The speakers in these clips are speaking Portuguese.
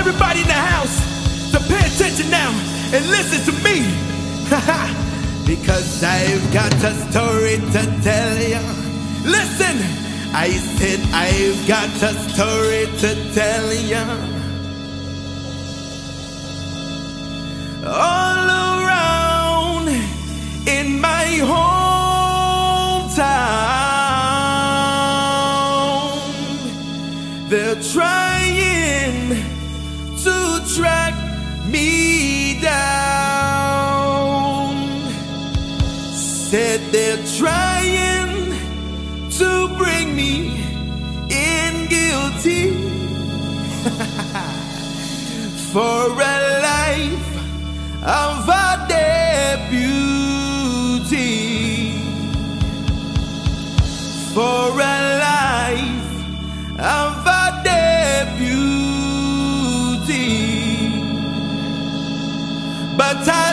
everybody in the house to pay attention now and listen to me. because I've got a story to tell you. Listen, I said I've got a story to tell you. All around in my hometown, for a life of a deputy. For a life of a deputy. But I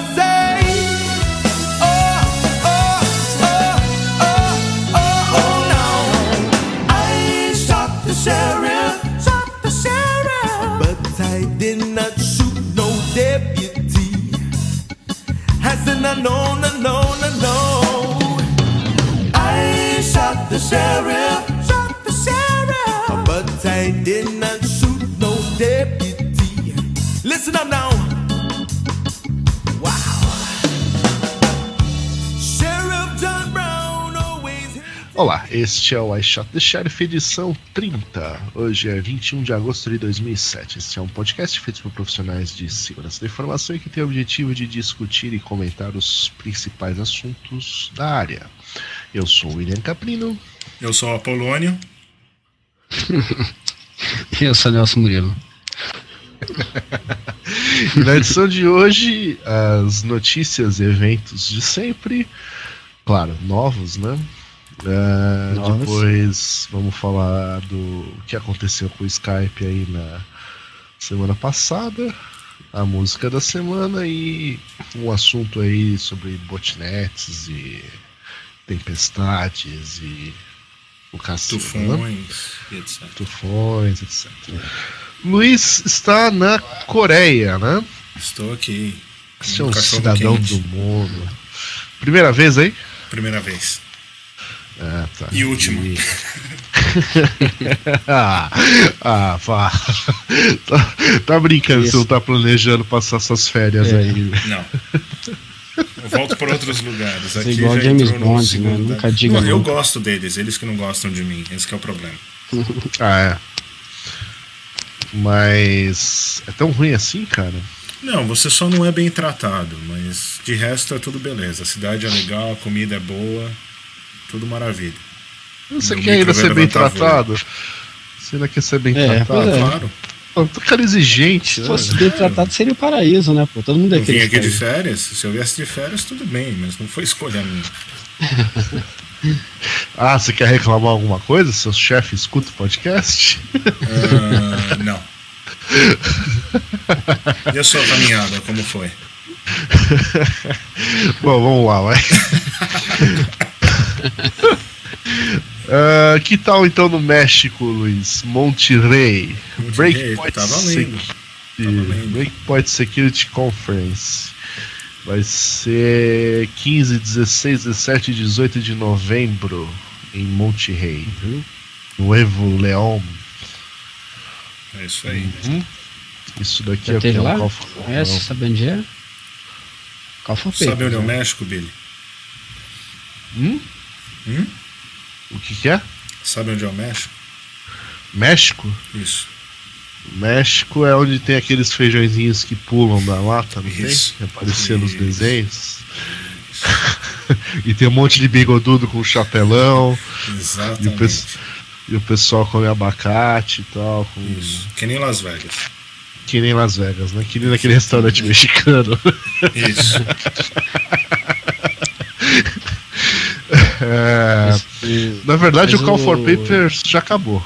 no, no, no, no, no, no. I shot the sheriff, shot the sheriff. But I did not shoot no deputy. Listen up now. Olá, este é o I Shot the Sheriff edição 30. Hoje é 21 de agosto de 2007. Este é um podcast feito por profissionais de segurança da informação e que tem o objetivo de discutir e comentar os principais assuntos da área. Eu sou o William Caprino. Eu sou o Apolônio. Eu sou Nelson Murilo. E na edição de hoje, as notícias e eventos de sempre. Claro, novos, né? Novos. depois vamos falar do que aconteceu com o Skype aí na semana passada. A música da semana e um assunto aí sobre botnets e tempestades e o cacete. né? Tufões e etc. Tufões, etc. Luiz está na Coreia, né? Estou aqui. Você é Um cidadão quente. do mundo. Primeira vez aí? Primeira vez. Ah, tá. E última. E- ah, ah, pá. Tá, tá brincando, Isso. você não tá planejando passar suas férias É. aí. Não. Eu volto para outros lugares. É Aqui igual já James entrou no Bond, segundo- né? Nunca diga Não, Eu gosto deles, eles que não gostam de mim. Esse que é o problema. Ah, é. Mas é tão ruim assim, cara? Não, você só não é bem tratado, mas de resto é tudo beleza. A cidade é legal, a comida é boa, tudo maravilha. Você Meu quer ainda ser bem levantar tratado? Você ainda quer ser bem É, tratado? é. Claro. Eu tô cara exigente, Se né? fosse bem tratado, seria o paraíso, né, pô? Todo mundo é Eu vim aqui de férias. Se eu viesse de férias, tudo bem, mas não foi escolha minha. Ah, você quer reclamar alguma coisa? Seu chefe escuta o podcast? Ah, não. E a sua caminhada, como foi? Bom, vamos lá, vai. Ah, que tal então no México, Luiz? Monterrey. Monterrey, Breakpoint, tá valendo. Sec- Tá. Breakpoint Security Conference. Vai ser 15, 16, 17 e 18 de novembro em Monterrey. Uhum. Nuevo León. É isso aí. Uhum. Isso daqui Já é o que? teve É um lá? Call for- Conhece? Sabe onde é? Qual foi o Sabe onde é o né? México, Billy? Hum? Hum? O que, que é? Sabe onde é o México? México? Isso. México é onde tem aqueles feijõezinhos que pulam da lata, não Isso. tem? Aparecia nos desenhos. e tem um monte de bigodudo com chapelão. E o, Exatamente. pes- e o pessoal come abacate e tal. Com... Isso. Que nem Las Vegas. Que nem Las Vegas, né? Que nem naquele restaurante mexicano. Isso. É, Esse- na verdade, Mas o Call for o- Papers já acabou.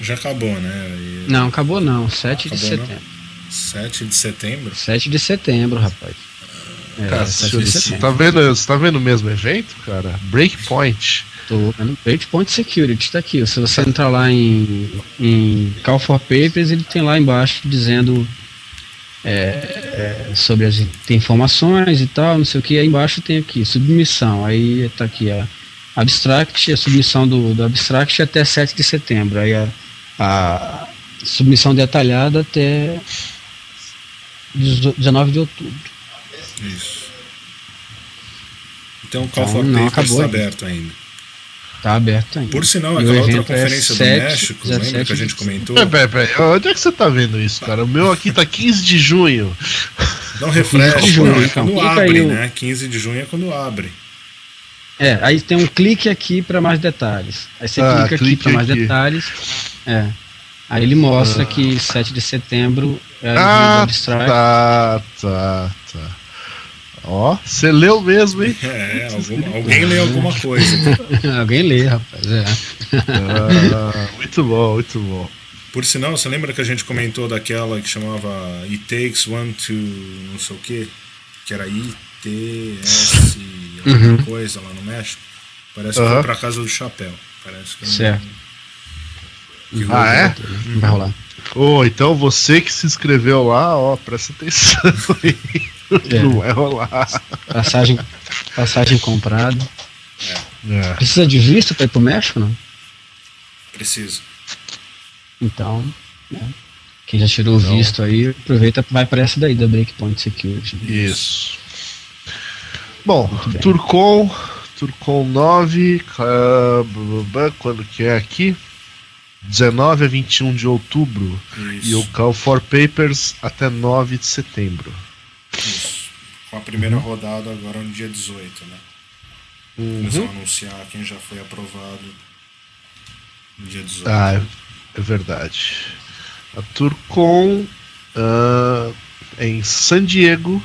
Já acabou, né? E Não, acabou não. 7 de Acabou, não? setembro. 7 de setembro. 7 de setembro, rapaz. É, Cara, 7 de você setembro. tá vendo, você tá vendo o mesmo evento, cara? Breakpoint. Tô no Breakpoint Security, tá aqui. Se você entrar lá em, em Call for Papers, ele tem lá embaixo dizendo é, é, sobre as informações e tal, não sei o que. Aí embaixo tem aqui, submissão. Aí tá aqui a abstract, a submissão do, do abstract até 7 de setembro. Aí a, a submissão detalhada até 19 de outubro. Isso. Então o Call Então, for não Papers acabou está aberto ainda. Tá aberto ainda. Por sinal, aquela outra é conferência do 7, México, lembra 17 que a gente comentou? Peraí, peraí, peraí. Onde é que você tá vendo isso, cara? O meu aqui tá 15 de junho. Dá um refresh, de junho, é então. quando Clica abre, né? 15 de junho é quando abre. É, aí tem um clique aqui para mais detalhes. Aí você Ah, clica aqui para mais aqui. detalhes. É. Aí ele mostra que 7 de setembro é Ah, tá, tá, tá. Ó, você leu mesmo, hein? É, algum- alguém lê alguma coisa. Alguém lê, rapaz. É. Ah, muito bom, muito bom. Por sinal, você lembra que a gente comentou daquela que chamava It Takes One to não sei o que? Que era ITS alguma coisa lá no México? Parece que Aham. foi pra casa do chapéu. Parece que Certo. que Ah, é? Não vai rolar. Ô, então você que se inscreveu lá, ó, presta atenção aí. É. Não vai rolar. Passagem, passagem comprada. É. Precisa de visto para ir pro México, não? Precisa. Então, né? Quem já tirou o visto aí, aproveita vai para essa daí da Breakpoint Security. Isso. Bom. Turcom, Turcom 9, ah, blá, blá, blá, quando que é aqui? 19 a 21 de outubro. E o Isso. Call for Papers até 9 de setembro. Isso. Com a primeira Uhum. rodada agora no dia 18, né? Eles vão anunciar quem já foi aprovado no dia 18. Ah, é, é verdade. A Turcom ah, é em San Diego.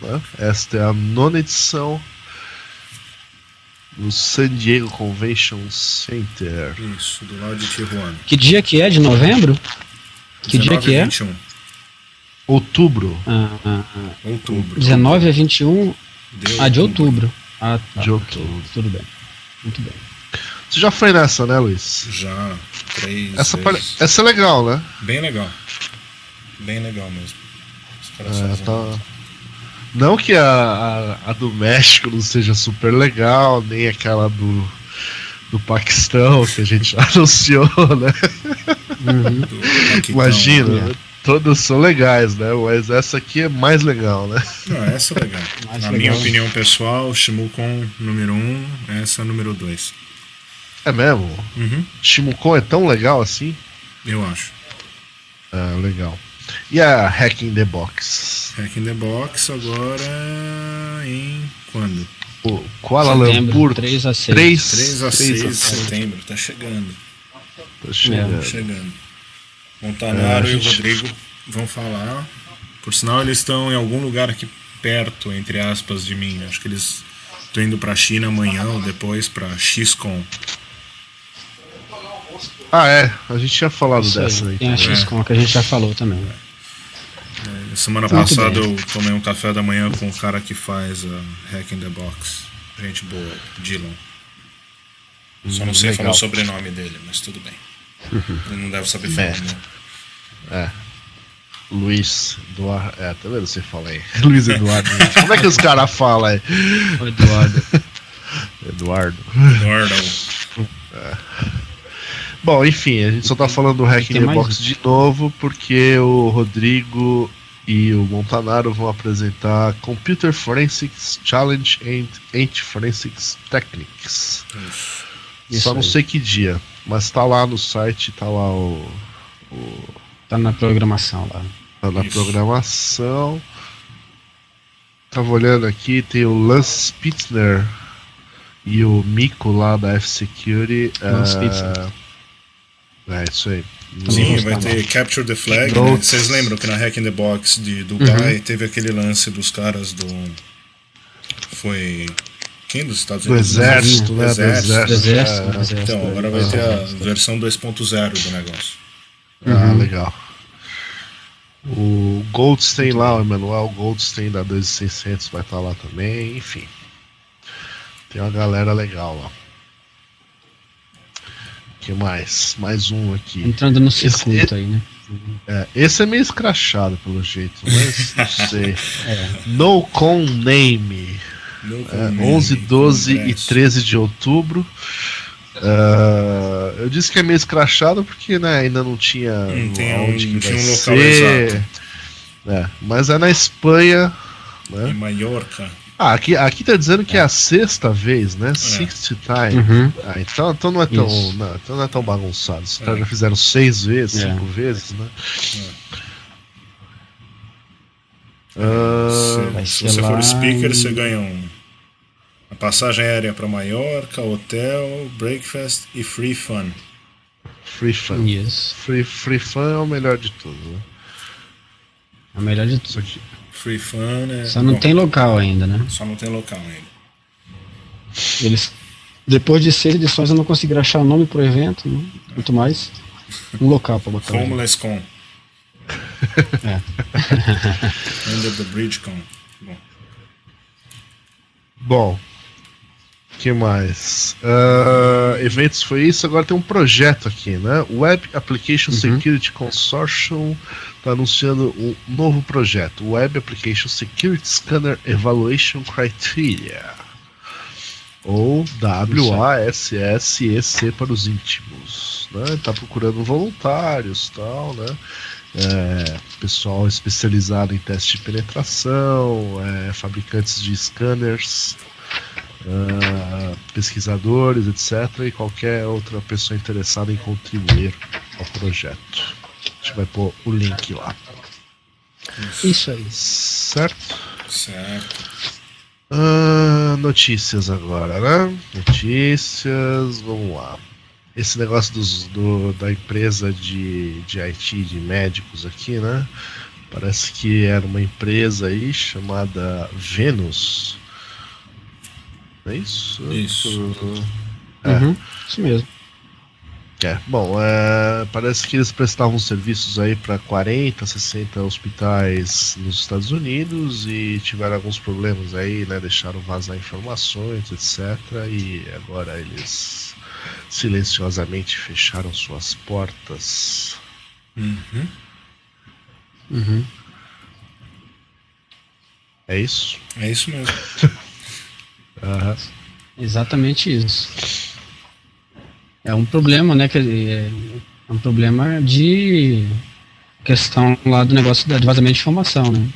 Né? Esta é a nona edição do San Diego Convention Center. Isso, do lado de Tijuana. Que dia que é? De novembro? Que dia 19 que é? 21, Ah, Outubro ah, ah. outubro. 19 a 21 Deu ah, de outubro. Ah, tá. de outubro. Tudo bem. Muito bem. Você já foi nessa, né, Luiz? Já, três Essa, vezes. essa é legal, né? Bem legal. Bem legal mesmo. Os caras É, tá- Não que a, a, a do México não seja super legal, nem aquela do, do Paquistão que a gente anunciou, né? Uhum. Imagina, né? todas são legais, né? Mas essa aqui é mais legal, né? Não, essa é legal. Mais Na legal. minha opinião pessoal, Shimukon número 1, um, essa é a número 2. É mesmo? Uhum, Shimukon é tão legal assim? eu acho. Ah, legal. E a Hack in the Box? Hack in the Box agora em quando? O Kuala Setembro, Lumpur 3 a 6. 3, 3 a 6 de setembro, tá chegando. Tá chegando. Tá chegando. Montanaro É, a e o gente- Rodrigo vão falar. Por sinal, eles estão em algum lugar aqui perto, entre aspas, de mim. Acho que eles estão indo pra China amanhã ou depois pra XCOM. Ah, é. A gente tinha falado Isso dessa aí. aí. Tem a XCOM que a gente já falou também. Semana Muito passada bem. eu tomei um café da manhã com o cara que faz a Hack in the Box. Gente boa, Dylan. Só não sei legal. falar o sobrenome dele, mas tudo bem. Ele não deve saber falar, É. né? Luiz Eduardo. É, tá vendo? Você fala aí. Luiz Eduardo. Como é que os caras falam aí? Eduardo. Eduardo. Eduardo. Bom, enfim, a gente só tá falando do Hack in the Box de novo porque o Rodrigo e o Montanaro vão apresentar Computer Forensics Challenge and Anti-Forensics Techniques. Isso Só não sei que dia, mas tá lá no site, tá lá o. Tá na programação lá. tá na Isso. programação. Tava olhando aqui, tem o Lance Spitzner e o Mico lá da F-Security. Lance ah, Spitzner. É, isso aí. Sim, Vamos vai ter Capture the Flag. né? Vocês lembram que na Hack in the Box de Dubai Uhum. teve aquele lance dos caras do. Foi. Quem dos Estados Do Unidos? exército, Do né? Do exército. Do exército. exército, é. do exército. Então, agora vai ter a versão 2.0 do negócio. Ah, legal. O Goldstein lá, o Emanuel Goldstein da 2600 vai estar lá também, enfim. Tem uma galera legal lá. Que mais? Mais um aqui. Entrando no circuito aí, né? É, esse é meio escrachado pelo jeito, mas não sei. No Con Name. No É, comment, 11, 12 e congresso. 13 de outubro. Ah, eu disse que é meio escrachado porque né, ainda não tinha Não tem um- que não tinha um local ser. exato. É, mas é na Espanha. Em Né? Ah, aqui, aqui tá dizendo que é a sexta vez, né? Sixth time. Uhum. Ah, então, então não é tão, não, então não é tão bagunçado. Os caras É. já fizeram seis vezes, É. cinco vezes, né? Se, Ah, vai se ser você for lá speaker, em- você ganha um, a passagem aérea para Maiorca, hotel, breakfast e free fun. free fun. Isso. Free, free fun é o melhor de tudo, né? A melhor de Isso tudo. aqui. Free fun é. Só não bom, tem local ainda, né? Só não tem local ainda. Eles. Depois de seis edições eu não consegui achar o nome pro evento, né? muito mais. Um local pra botar. Homeless Con. É. Under the Bridge Con. Bom, Bom, que mais? Ah, eventos foi isso, agora tem um projeto aqui, né? Web Application Security Consortium está anunciando um novo projeto, Web Application Security Scanner Evaluation Criteria. Ou WASSEC para os íntimos. Né? Tá procurando voluntários tal, né? É, pessoal especializado em teste de penetração, é, fabricantes de scanners, ah, pesquisadores, etc. E qualquer outra pessoa interessada em contribuir ao projeto. A gente vai pôr o link lá. Isso aí. Certo? certo. Ah, notícias agora, né? Notícias, vamos lá. Esse negócio dos, do, da empresa de, de IT, de médicos aqui, né? Parece que era uma empresa aí chamada Venus. Não é isso? Isso. É. Uhum. Isso mesmo. É, bom, é, parece que eles prestavam serviços aí para 40, 60 hospitais nos Estados Unidos e tiveram alguns problemas aí, né? Deixaram vazar informações, etc. E agora eles silenciosamente fecharam suas portas. Uhum. Uhum. É isso? É isso mesmo. Aham. Exatamente isso. É um problema, né? Que é é um problema de questão lá do negócio de vazamento de informação, né?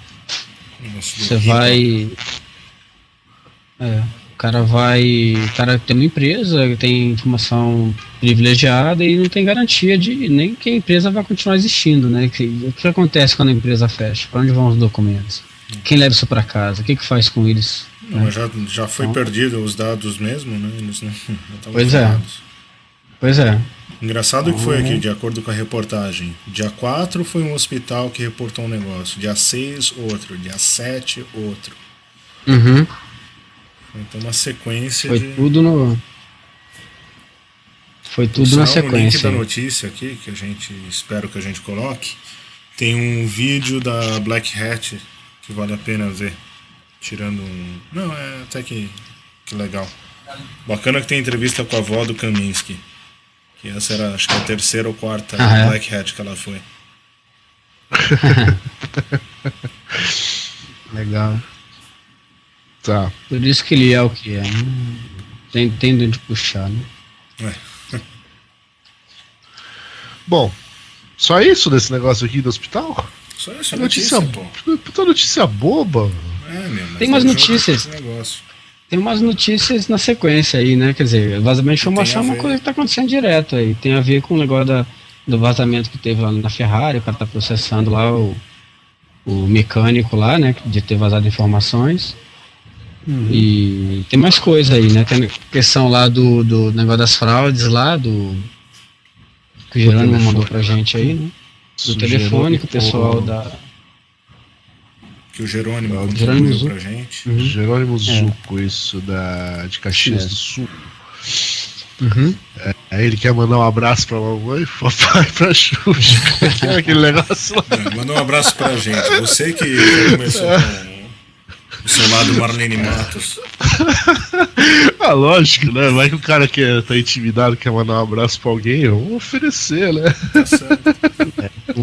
Você vai. É, o cara vai. O cara tem uma empresa, tem informação privilegiada e não tem garantia de nem que a empresa vai continuar existindo, né? Que- o que acontece quando a empresa fecha? Para onde vão os documentos? Quem leva isso para casa? O que, que faz com eles? Não, já, já foi Então- perdido os dados mesmo, né? Eles não, não Pois é. ferrados. Pois é. Engraçado que foi Uhum. aqui, de acordo com a reportagem. Dia 4 foi um hospital que reportou um negócio. Dia 6, outro. Dia 7, outro. Uhum. Então uma sequência Foi de. tudo no. Foi tudo na Sinal, O link sequência. da notícia aqui, que a gente espero que a gente coloque, tem um vídeo da Black Hat que vale a pena ver. Tirando um. Não, é até que, que legal. Bacana que tem entrevista com a avó do Kaminsky. Que essa era, acho que a terceira ou quarta Ah, é? Black Hat que ela foi. Legal. Tá. Por isso que ele é o que é. né? Tem, tem de onde puxar, né? É. Bom, só isso desse negócio aqui do hospital? Só essa Notícia, notícia, pô. puta notícia boba. É, meu, Tem umas é notícias. Tem umas notícias na sequência aí, né? Quer dizer, vazamento de informação é uma coisa que tá acontecendo direto aí. Tem a ver com o negócio da, do vazamento que teve lá na Ferrari, o cara tá processando lá o, o mecânico lá, né? De ter vazado informações. E tem mais coisa aí, né? Tem a questão lá do, do negócio das fraudes lá, do. Que o telefone. mandou pra gente aí, né? Do telefone que o pessoal da. Que o Jerônimo É, o Jerônimo pra gente. Uhum. Jerônimo Zucco, isso, da, de Caxias É. do Sul. Uhum. Aí ele quer mandar um abraço pra mamãe, papai, pra Xuxa. Que é aquele negócio lá. É, Manda um abraço pra gente. Você que começou com Seu lado Marlene Matos. Ah, lógico, né? Vai que o cara que tá intimidado quer mandar um abraço pra alguém, vamos oferecer, né? Tá certo.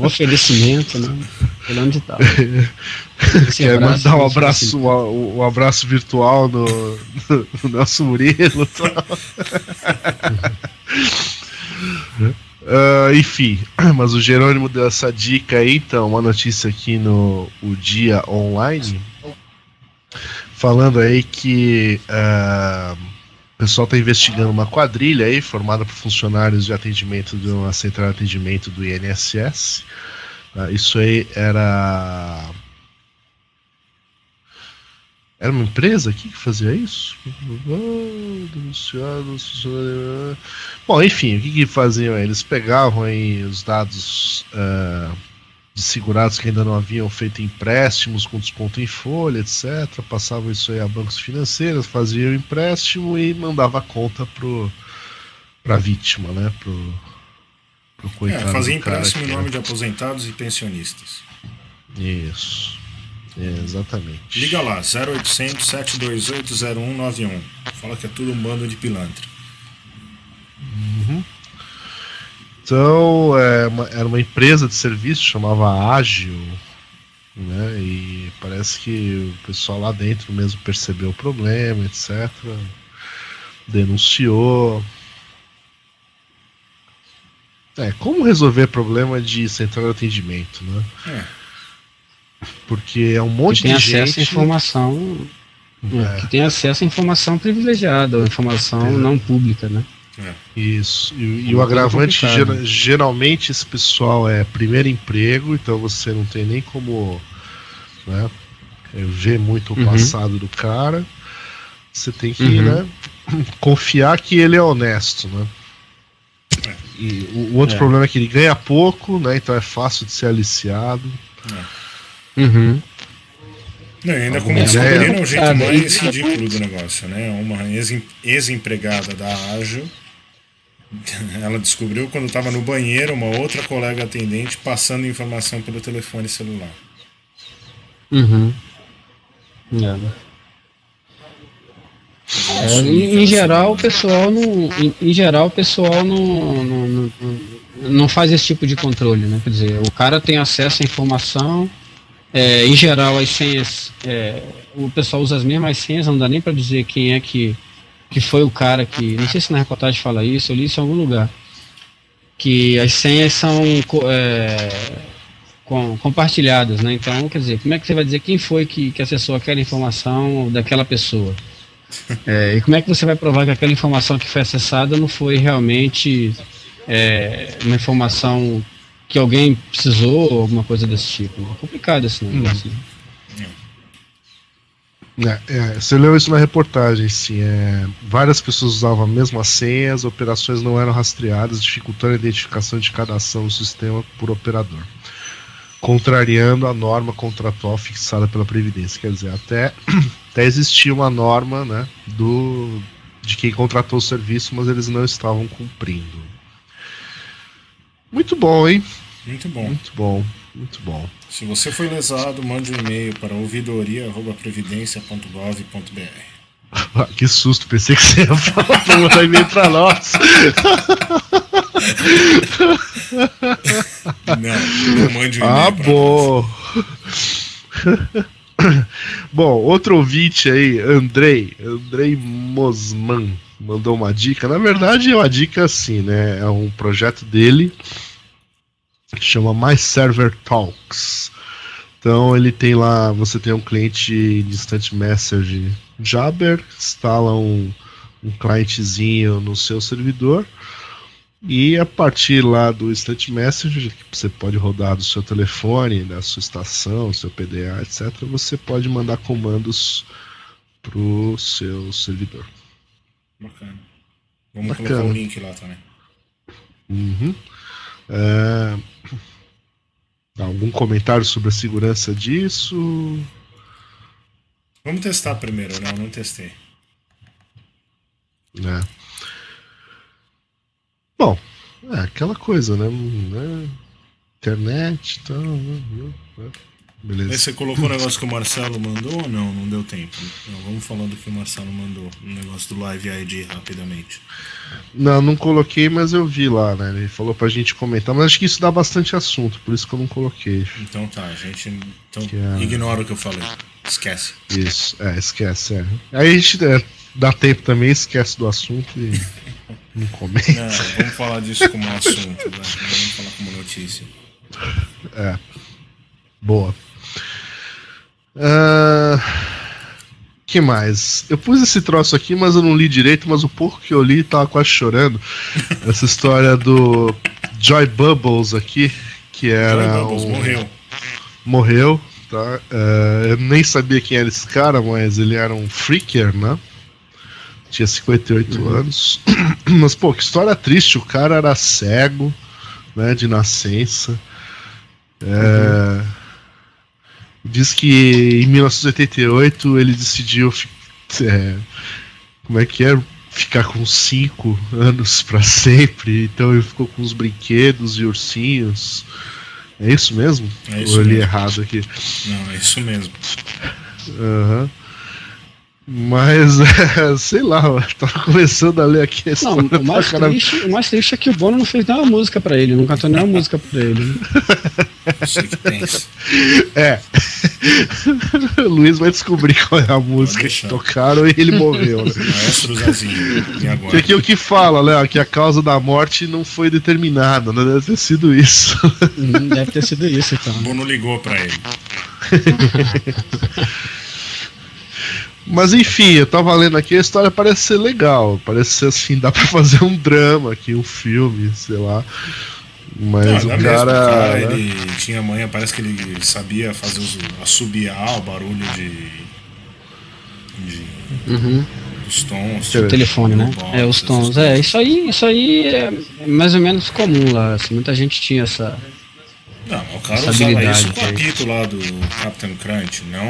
Um oferecimento, né? Fulano de tal. Esse Quer abraço, mandar um abraço, um, um abraço virtual no, no, no nosso Murilo e tal. Ah, enfim, mas o Jerônimo deu essa dica aí, então, uma notícia aqui no o Dia Online, falando aí que ah, o pessoal está investigando uma quadrilha aí, formada por funcionários de atendimento de uma central de atendimento do INSS. Ah, isso aí era era uma empresa aqui que fazia isso? Ah, ah. Bom, enfim, o que, que faziam? Eles pegavam aí os dados ah, de segurados que ainda não haviam feito empréstimos com desconto em folha, etc. Passavam isso aí a bancos financeiros, faziam o empréstimo e mandava a conta pro, pra vítima, né? Pro, pro É, coitado. fazia do cara empréstimo em nome de aposentados e pensionistas. Isso. É, exatamente. Liga lá, 0800 728 0191. Fala que é tudo um bando de pilantra. Então, é uma- era uma empresa de serviço, chamava Ágil, né? E parece que o pessoal lá dentro mesmo percebeu o problema, etc. Denunciou. É, como resolver problema de central de atendimento, né? É. Porque é um Que monte tem de acesso gente. à informação. É. Que tem acesso à informação privilegiada, ou informação Exato. não pública, né? Isso. E, e É o agravante, geralmente, esse pessoal é primeiro emprego, então você não tem nem como né, ver muito o Uhum. passado do cara. Você tem que Uhum. né, confiar que ele é honesto, né? E o, o outro É. problema é que ele ganha pouco, né? Então é fácil de ser aliciado. Uhum. Não, ainda como descobriram o jeito mais ridículo do negócio, né? Uma ex- ex-empregada da Ágil, ela descobriu quando estava no banheiro uma outra colega atendente passando informação pelo telefone celular. Uhum. É. É, em, em geral, o pessoal não. Em, em geral, o pessoal não, não, não, não faz esse tipo de controle, né? Quer dizer, o cara tem acesso à informação. é, em geral, as senhas. é, o pessoal usa as mesmas senhas, não dá nem para dizer quem é que, que foi o cara que. Não sei se na reportagem fala isso, eu li isso em algum lugar. Que as senhas são. é, com- compartilhadas, né? Então, quer dizer, como é que você vai dizer quem foi que, que acessou aquela informação daquela pessoa? É, e como é que você vai provar que aquela informação que foi acessada não foi realmente é, uma informação que alguém precisou ou alguma coisa desse tipo? É complicado esse negócio. né? É, é, você leu isso na reportagem, sim. É, várias pessoas usavam a mesma senha, as operações não eram rastreadas, dificultando a identificação de cada ação no sistema por operador, contrariando a norma contratual fixada pela Previdência. Quer dizer, até, até existia uma norma né, do, de quem contratou o serviço, mas eles não estavam cumprindo. Muito bom, hein? Muito bom. Muito bom, muito bom. Se você foi lesado, mande um e-mail para ouvidoria.previdência.gov.br. Ah, que susto, pensei que você ia falar pra mandar e-mail pra nós. Não, não mande um e-mail Ah, bom. bom, outro ouvinte aí, Andrei, Andrei Mosman, mandou uma dica. Na verdade, é uma dica assim, né? É um projeto dele que chama My Server Talks. Então ele tem lá, você tem um cliente de Instant Message Jabber, instala um, um clientezinho no seu servidor e a partir lá do Instant Message, que você pode rodar do seu telefone, da sua estação, seu PDA, etc., você pode mandar comandos pro seu servidor. Bacana. Vamos Bacana. colocar o link lá também. Uhum. É, Algum comentário sobre a segurança disso? Vamos testar primeiro, não, não testei. né? Bom, é aquela coisa, né? né? Internet e tal. né? Aí Beleza. você colocou o negócio que o Marcelo mandou ou não? Não deu tempo. Não, vamos falar do que o Marcelo mandou. O negócio do Live ID rapidamente. Não, não coloquei, mas eu vi lá, né? Ele falou pra gente comentar, mas acho que isso dá bastante assunto, por isso que eu não coloquei. Então tá, a gente. Então é- ignora o que eu falei. Esquece. Isso, é, esquece, é. Aí a gente é, dá tempo também, esquece do assunto e não comenta. Não, vamos falar disso como assunto, né? Não vamos falar como notícia. Boa. Ah, que mais? Eu pus esse troço aqui, mas eu não li direito, mas o pouco que eu li tava quase chorando. Essa história do Joy Bubbles aqui, que era. Joy Bubbles um- morreu. Morreu, tá? É, eu nem sabia quem era esse cara, mas ele era um freaker, né? Tinha 58 anos. Mas, pô, que história triste. O cara era cego, né? De nascença. É, Diz que em 1988 ele decidiu. é, como é que é? Ficar com 5 anos pra sempre. Então ele ficou com os brinquedos e ursinhos. É isso mesmo? É isso Ou eu li mesmo. errado aqui? Não, é isso mesmo. Aham. Mas, é, sei lá, eu tava começando a ler aqui a Não, história. o mais, caramba. triste, o mais triste é que o Bono não fez nenhuma música pra ele, não cantou nenhuma música pra ele. É. o Luiz vai descobrir qual é a música que tocaram e ele morreu, né? Maestro Zazinho. E Que aqui é o que fala, né? Que a causa da morte não foi determinada, né? Deve ter sido isso. Hum, Deve ter sido isso, então. O Bono ligou pra ele. Mas enfim, eu tava lendo aqui, a história parece ser legal. Parece ser assim, dá pra fazer um drama aqui, um filme, sei lá. Mas Não, o cara. mesmo. O cara, né? ele tinha manha, parece que ele sabia fazer os, assobiar o barulho de. de Uhum. dos tons. O O telefone, né? É, os tons. É, isso aí, isso aí é mais ou menos comum lá. Assim, muita gente tinha essa. Não, o cara usava isso com o apito lá do Captain Crunch, não.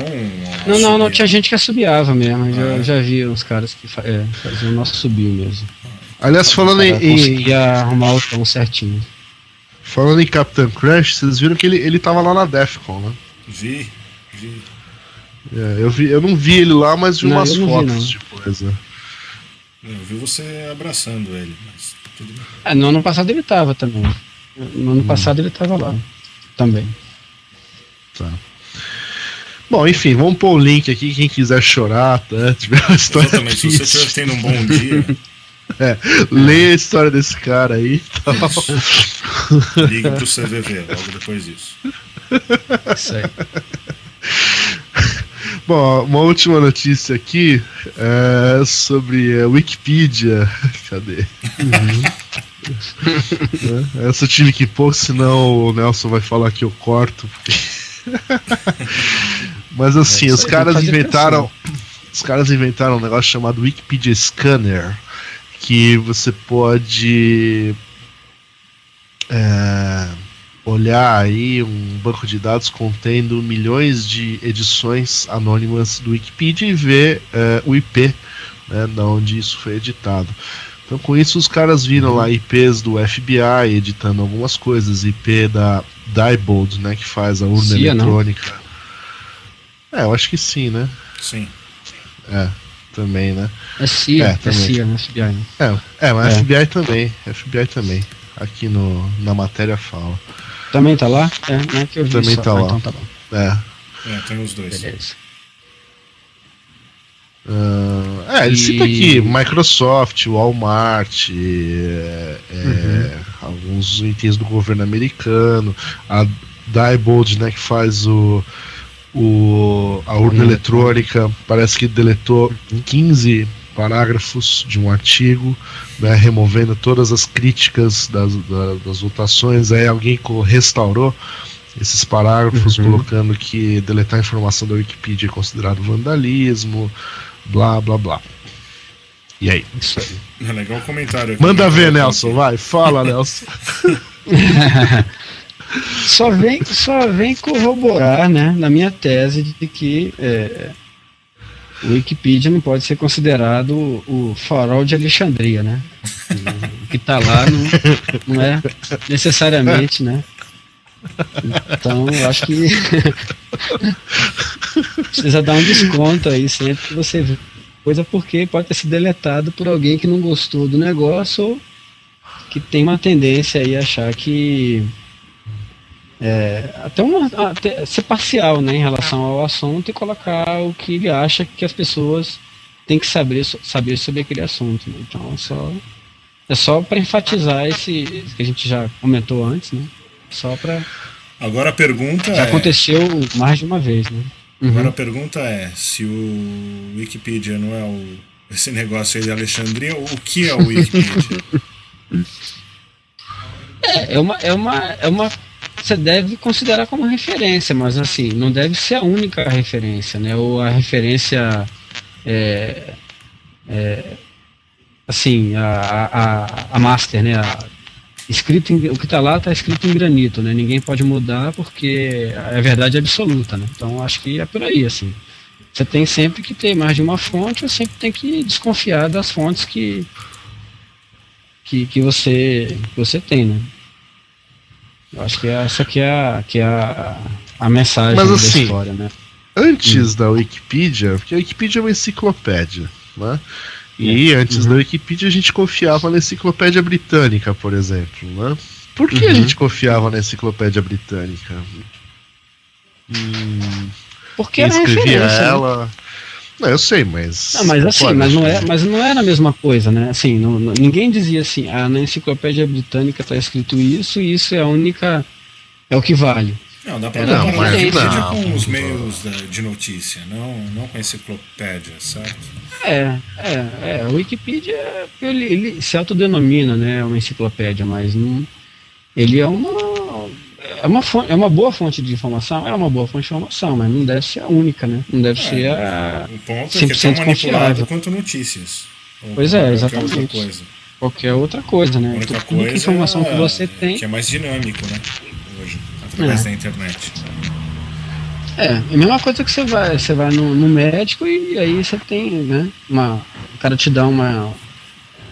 Não, não, não, tinha gente que assobiava mesmo. Ah, já, é? já vi uns caras que fa é, faziam o nosso subir mesmo. Aliás, falando em, conseguir arrumar o tom certinho. falando em Captain Crash, vocês viram que ele, ele tava lá na Defcon, né? Vi, vi. É, eu, vi, eu não vi ele lá, mas vi Não, umas vi, fotos não. de coisa. Eu vi você abraçando ele, mas tudo bem. É, no ano passado ele tava também. No ano passado ele tava lá. Também. Tá. Bom, enfim, vamos pôr o link aqui. Quem quiser chorar, tá? Tiver uma história Exatamente, se você estiver tendo um bom dia, é, leia a história desse cara aí. Tal. ligue pro CVV logo depois disso. Isso aí. Bom, uma última notícia aqui é sobre a Wikipedia. Cadê? Né? Essa eu tive que pôr, senão o Nelson vai falar que eu corto. porque- Mas assim, É, os caras inventaram. Os caras inventaram um negócio chamado Wikipedia Scanner. Que você pode. é, olhar aí um banco de dados contendo milhões de edições anônimas do Wikipedia e ver é, o IP, né, da onde isso foi editado. Então, com isso, os caras viram lá IPs do FBI editando algumas coisas, IP da Diebold, né, que faz a urna CIA, não? eletrônica. É, eu acho que sim, né? Sim. É, também, né? É CIA, É, é, também. CIA, né? FBI. né? É, é mas É. FBI também, FBI também. Aqui no, na matéria fala. Também tá lá? É, não é que eu vi Também só. tá Ah, lá. Então tá bom. É. É, tem os dois. Beleza. Ah, é, ele E- cita aqui Microsoft, Walmart, é, é, alguns itens do governo americano, a Diebold, né, que faz o, o a urna Urna eletrônica, parece que deletou 15 parágrafos de um artigo, né, removendo todas as críticas das, da- das votações, aí alguém restaurou esses parágrafos Uhum. colocando que deletar informação da Wikipedia é considerado vandalismo, blá blá blá. E aí? Isso aí. É legal o comentário aqui. Manda ver, Nelson, vai, fala, Nelson. Só vem, só vem corroborar, né, na minha tese de que é, o Wikipedia não pode ser considerado o, o farol de Alexandria, né? O que tá lá não, não é necessariamente, né? Então, eu acho que precisa dar um desconto aí sempre que você vê coisa porque pode ter sido deletado por alguém que não gostou do negócio ou que tem uma tendência aí a achar que é, até uma até ser parcial né, em relação ao assunto e colocar o que ele acha que as pessoas têm que saber, saber sobre aquele assunto. Né? Então é só, é só para enfatizar esse que a gente já comentou antes, né? Só para Agora a pergunta já é. aconteceu mais de uma vez, né? Uhum. Agora a pergunta é: se o Wikipedia não é o, esse negócio aí de Alexandria, o que é o Wikipedia? É, é uma, é uma, é uma. Você deve considerar como referência, mas assim, não deve ser a única referência, né? Ou a referência. É, é, assim, a, a, a master, né? A, escrito em, o que está lá está escrito em granito, né? Ninguém pode mudar porque é verdade absoluta, né? Então acho que é por aí, assim. Você tem sempre que ter mais de uma fonte, ou sempre tem que desconfiar das fontes que que, que você que você tem, né? Eu acho que essa aqui é a, que é a, a mensagem Mas, da assim, história, né? Antes da Wikipedia, porque a Wikipedia é uma enciclopédia, né? E antes Uhum. da Wikipedia a gente confiava na enciclopédia britânica, por exemplo, né? Por que a Uhum. gente confiava na enciclopédia britânica? Hum, Porque era escrevia né? ela. Não, eu sei, mas. Não, mas assim, concorda? mas não, é, mas não era a mesma coisa, né? Assim, não- ninguém dizia assim, ah, na enciclopédia britânica está escrito isso e isso é a única. é o que vale. Não, dá pra Não, comparar Wikipedia não. com os meios eh, de notícia, não, não com a enciclopédia, certo? É, é, é. A Wikipedia ele, ele se autodenomina, né, uma enciclopédia, mas não, ele é uma é uma fonte, é uma boa fonte de informação, é uma boa fonte de informação, mas não deve ser a única, né? Não deve ser a O ponto é que é tão 100% manipulado confiável. quanto notícias. Pois é, qualquer exatamente. Outra coisa. qualquer outra coisa, A né? única Tudo que coisa informação que é você tem. que é mais dinâmico, né? Através É. da internet. É, é a mesma coisa que você vai, você vai no, no médico e aí você tem, né? Uma, o cara te dá uma,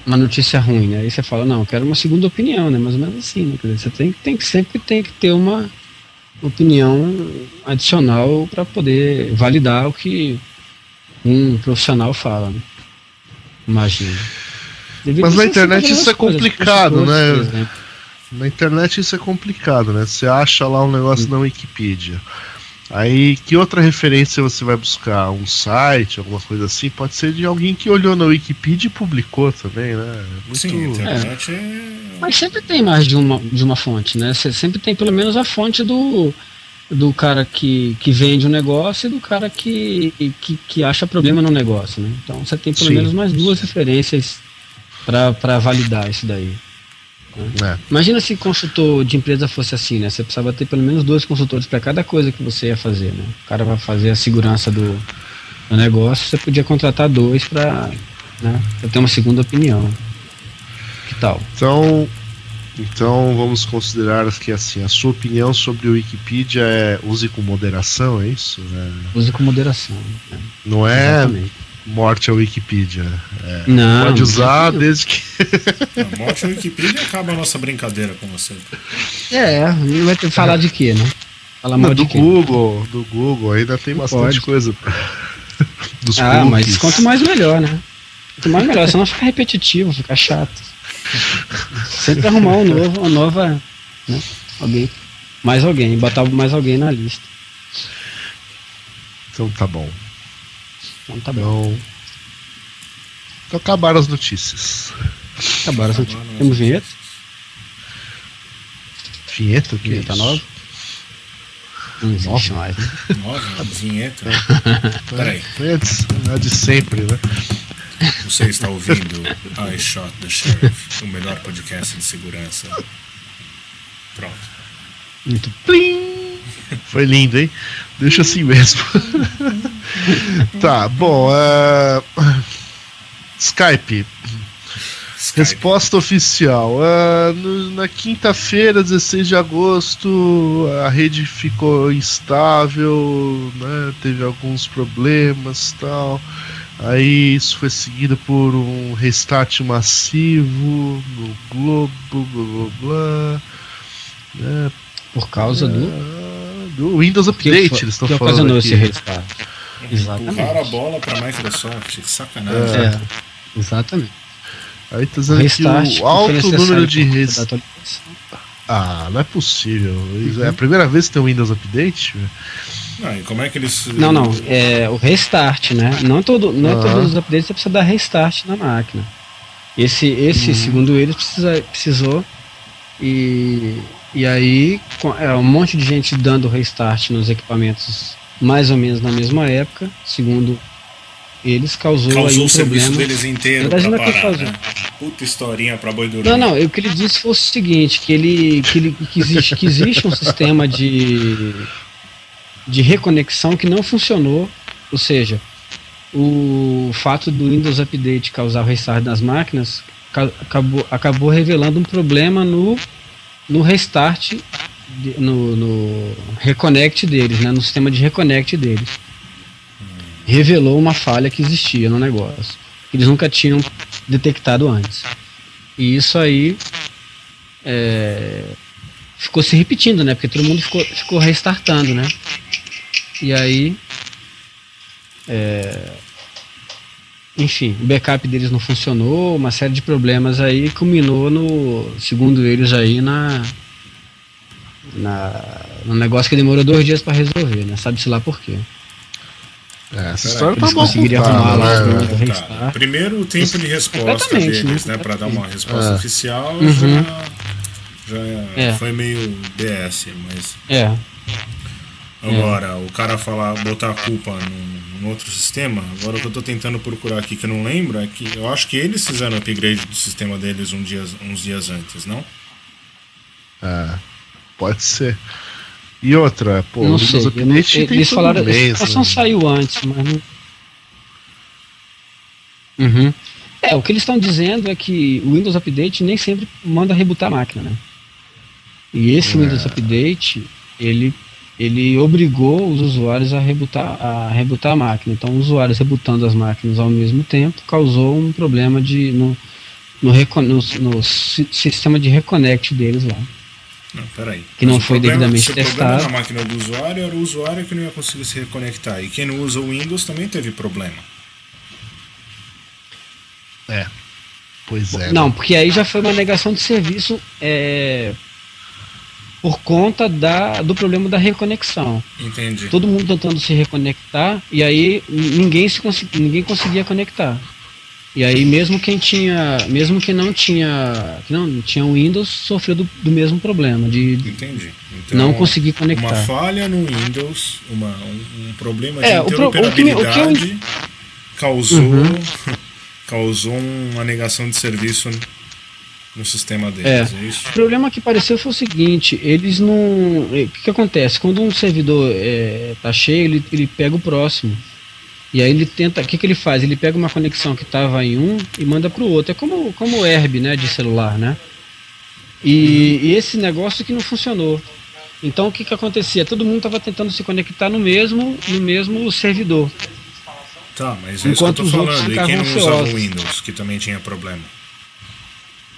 uma notícia ruim, né? Aí você fala, não, eu quero uma segunda opinião, né? Mais ou menos assim, né? Quer dizer, você tem, tem que sempre tem que ter uma opinião adicional para poder validar o que um profissional fala, né? Imagina. Mas na assim internet isso é coisas, complicado, cursos, né? Na internet isso é complicado, né? Você acha lá um negócio na Wikipedia. Aí, que outra referência você vai buscar? Um site, alguma coisa assim? Pode ser de alguém que olhou na Wikipedia e publicou também, né? Muito... Sim, internet é. Mas sempre tem mais de uma, de uma fonte, né? Você sempre tem pelo menos a fonte do, do cara que, que vende o negócio e do cara que, que, que acha problema no negócio, né? Então você tem pelo Sim. menos mais duas referências para validar isso daí. É. Imagina se consultor de empresa fosse assim, né? Você precisava ter pelo menos dois consultores para cada coisa que você ia fazer, né? O cara vai fazer a segurança do, do negócio, você podia contratar dois para né, pra ter uma segunda opinião. Que tal? Então, então vamos considerar que assim, a sua opinião sobre o Wikipedia é use com moderação, é isso? É, Use com moderação. né? não é Exatamente. Morte à Wikipedia. É, Não, pode usar não. desde que. A morte Wikipedia acaba a nossa brincadeira com você. É, não vai ter que falar de quê, né? Falar mal do de quê? Google, do Google, ainda tem bastante Pode. coisa. Dos Ah, mas cookies. quanto mais melhor, né? Quanto mais melhor, senão fica repetitivo, fica chato. Sempre arrumar um novo, uma nova. Né? Alguém. Mais alguém, botar mais alguém na lista. Então tá bom. Então tá bom. Então, então acabaram as notícias. Acabaram as notícias. Temos vinheta? Vinheta? Que é Vinheta isso? nova? Não existe mais, né? Nova vinheta. Peraí, É de, é de sempre, né? você está ouvindo I Shot the Sheriff, o melhor podcast de segurança. Pronto. Muito. Plim! Foi lindo, hein? Deixa assim mesmo. tá, bom. é, Skype. Skype. Resposta oficial. Ah, no- na quinta-feira, 16 de agosto, a rede ficou instável, né, teve alguns problemas tal. Aí isso foi seguido por um restart massivo no globo, blá blá blá. né. Por causa do. Do Windows que Update, foi- eles estão que falando ocasionou aqui. esse restart. Exatamente. Empurraram a bola pra Microsoft. Que sacanagem. É, exatamente. Aí tá dizendo restart. que que o alto número de res... atualização. Ah, não é possível. É a primeira vez que tem um Windows Update? Não, e como é que eles. Não, não. É o restart, né? Não, todo, não Ah. todos os updates você precisa dar restart na máquina. Esse, esse Uhum. segundo eles, precisa, precisou. E, e aí, é, um monte de gente dando restart nos equipamentos mais ou menos na mesma época, segundo eles, causou, aí Causou um o serviço problema. deles inteiro Na verdade, não é que parar, causou. né? Puta historinha pra boi dormir. Não, não, o que ele disse foi o seguinte, que ele que, ele, que, existe, que existe um sistema de, de reconexão que não funcionou, ou seja, o fato do Windows Update causar o restart das máquinas acabou, acabou revelando um problema no, no restart, no, no reconnect deles, né, no sistema de reconnect deles. Revelou uma falha que existia no negócio, que eles nunca tinham detectado antes. E isso aí é, ficou se repetindo, né? Porque todo mundo ficou, ficou restartando, né? E aí. é, enfim, o backup deles não funcionou, uma série de problemas aí culminou no, segundo eles aí, na. na no negócio que demorou dois dias para resolver, né? Sabe-se lá por quê. É, essa história tá arrumar lá né? os- Tá. restart. Primeiro, o tempo de resposta deles, né? né? Pra dar uma resposta É. oficial Uhum. já, já É. foi meio BS, mas É, agora o cara falar, botar a culpa num, num outro sistema, agora o que eu tô tentando procurar aqui que eu não lembro é que eu acho que eles fizeram o upgrade do sistema deles um dia, uns dias antes, não? É, pode ser. E outra, pô, não o sei. Eu Update tem eles falaram, mês, a informação né? saiu antes, mas não. Uhum. É, o que eles estão dizendo é que o Windows Update nem sempre manda rebootar a máquina, né? E esse É. Windows Update, ele, ele obrigou os usuários a rebootar, a rebootar a máquina. Então, os usuários rebutando as máquinas ao mesmo tempo causou um problema de, no, no, no, no si- sistema de reconnect deles lá. Não, peraí. Que não Mas o foi problema- devidamente se O problema testado. na máquina do usuário era o usuário que não ia conseguir se reconectar. E quem não usa o Windows também teve problema. É. Pois é. Não, porque aí já foi uma negação de serviço é, por conta da, do problema da reconexão. Entendi. Todo mundo tentando se reconectar e aí ninguém, se ninguém conseguia conectar. E aí mesmo quem tinha, mesmo quem não tinha, que não tinha Windows, sofreu do, do mesmo problema de Entendi. Então, não conseguir Uma conectar. falha no Windows, uma, um, um problema de É, o pro- o que o que eu- interoperabilidade causou, Uhum. causou uma negação de serviço no sistema deles, é, isso? O problema que apareceu foi o seguinte, eles não. O que, que acontece? Quando um servidor está cheio, ele, ele pega o próximo. E aí ele tenta. O que, que ele faz? Ele pega uma conexão que estava em um e manda para o outro. É como, como o Herb, né? De celular, né? E, e esse negócio que não funcionou. Então o que, que acontecia? Todo mundo estava tentando se conectar no mesmo, no mesmo servidor. Tá, mas é isso que eu Enquanto tô falando. E quem não usava o. Windows, que também tinha problema?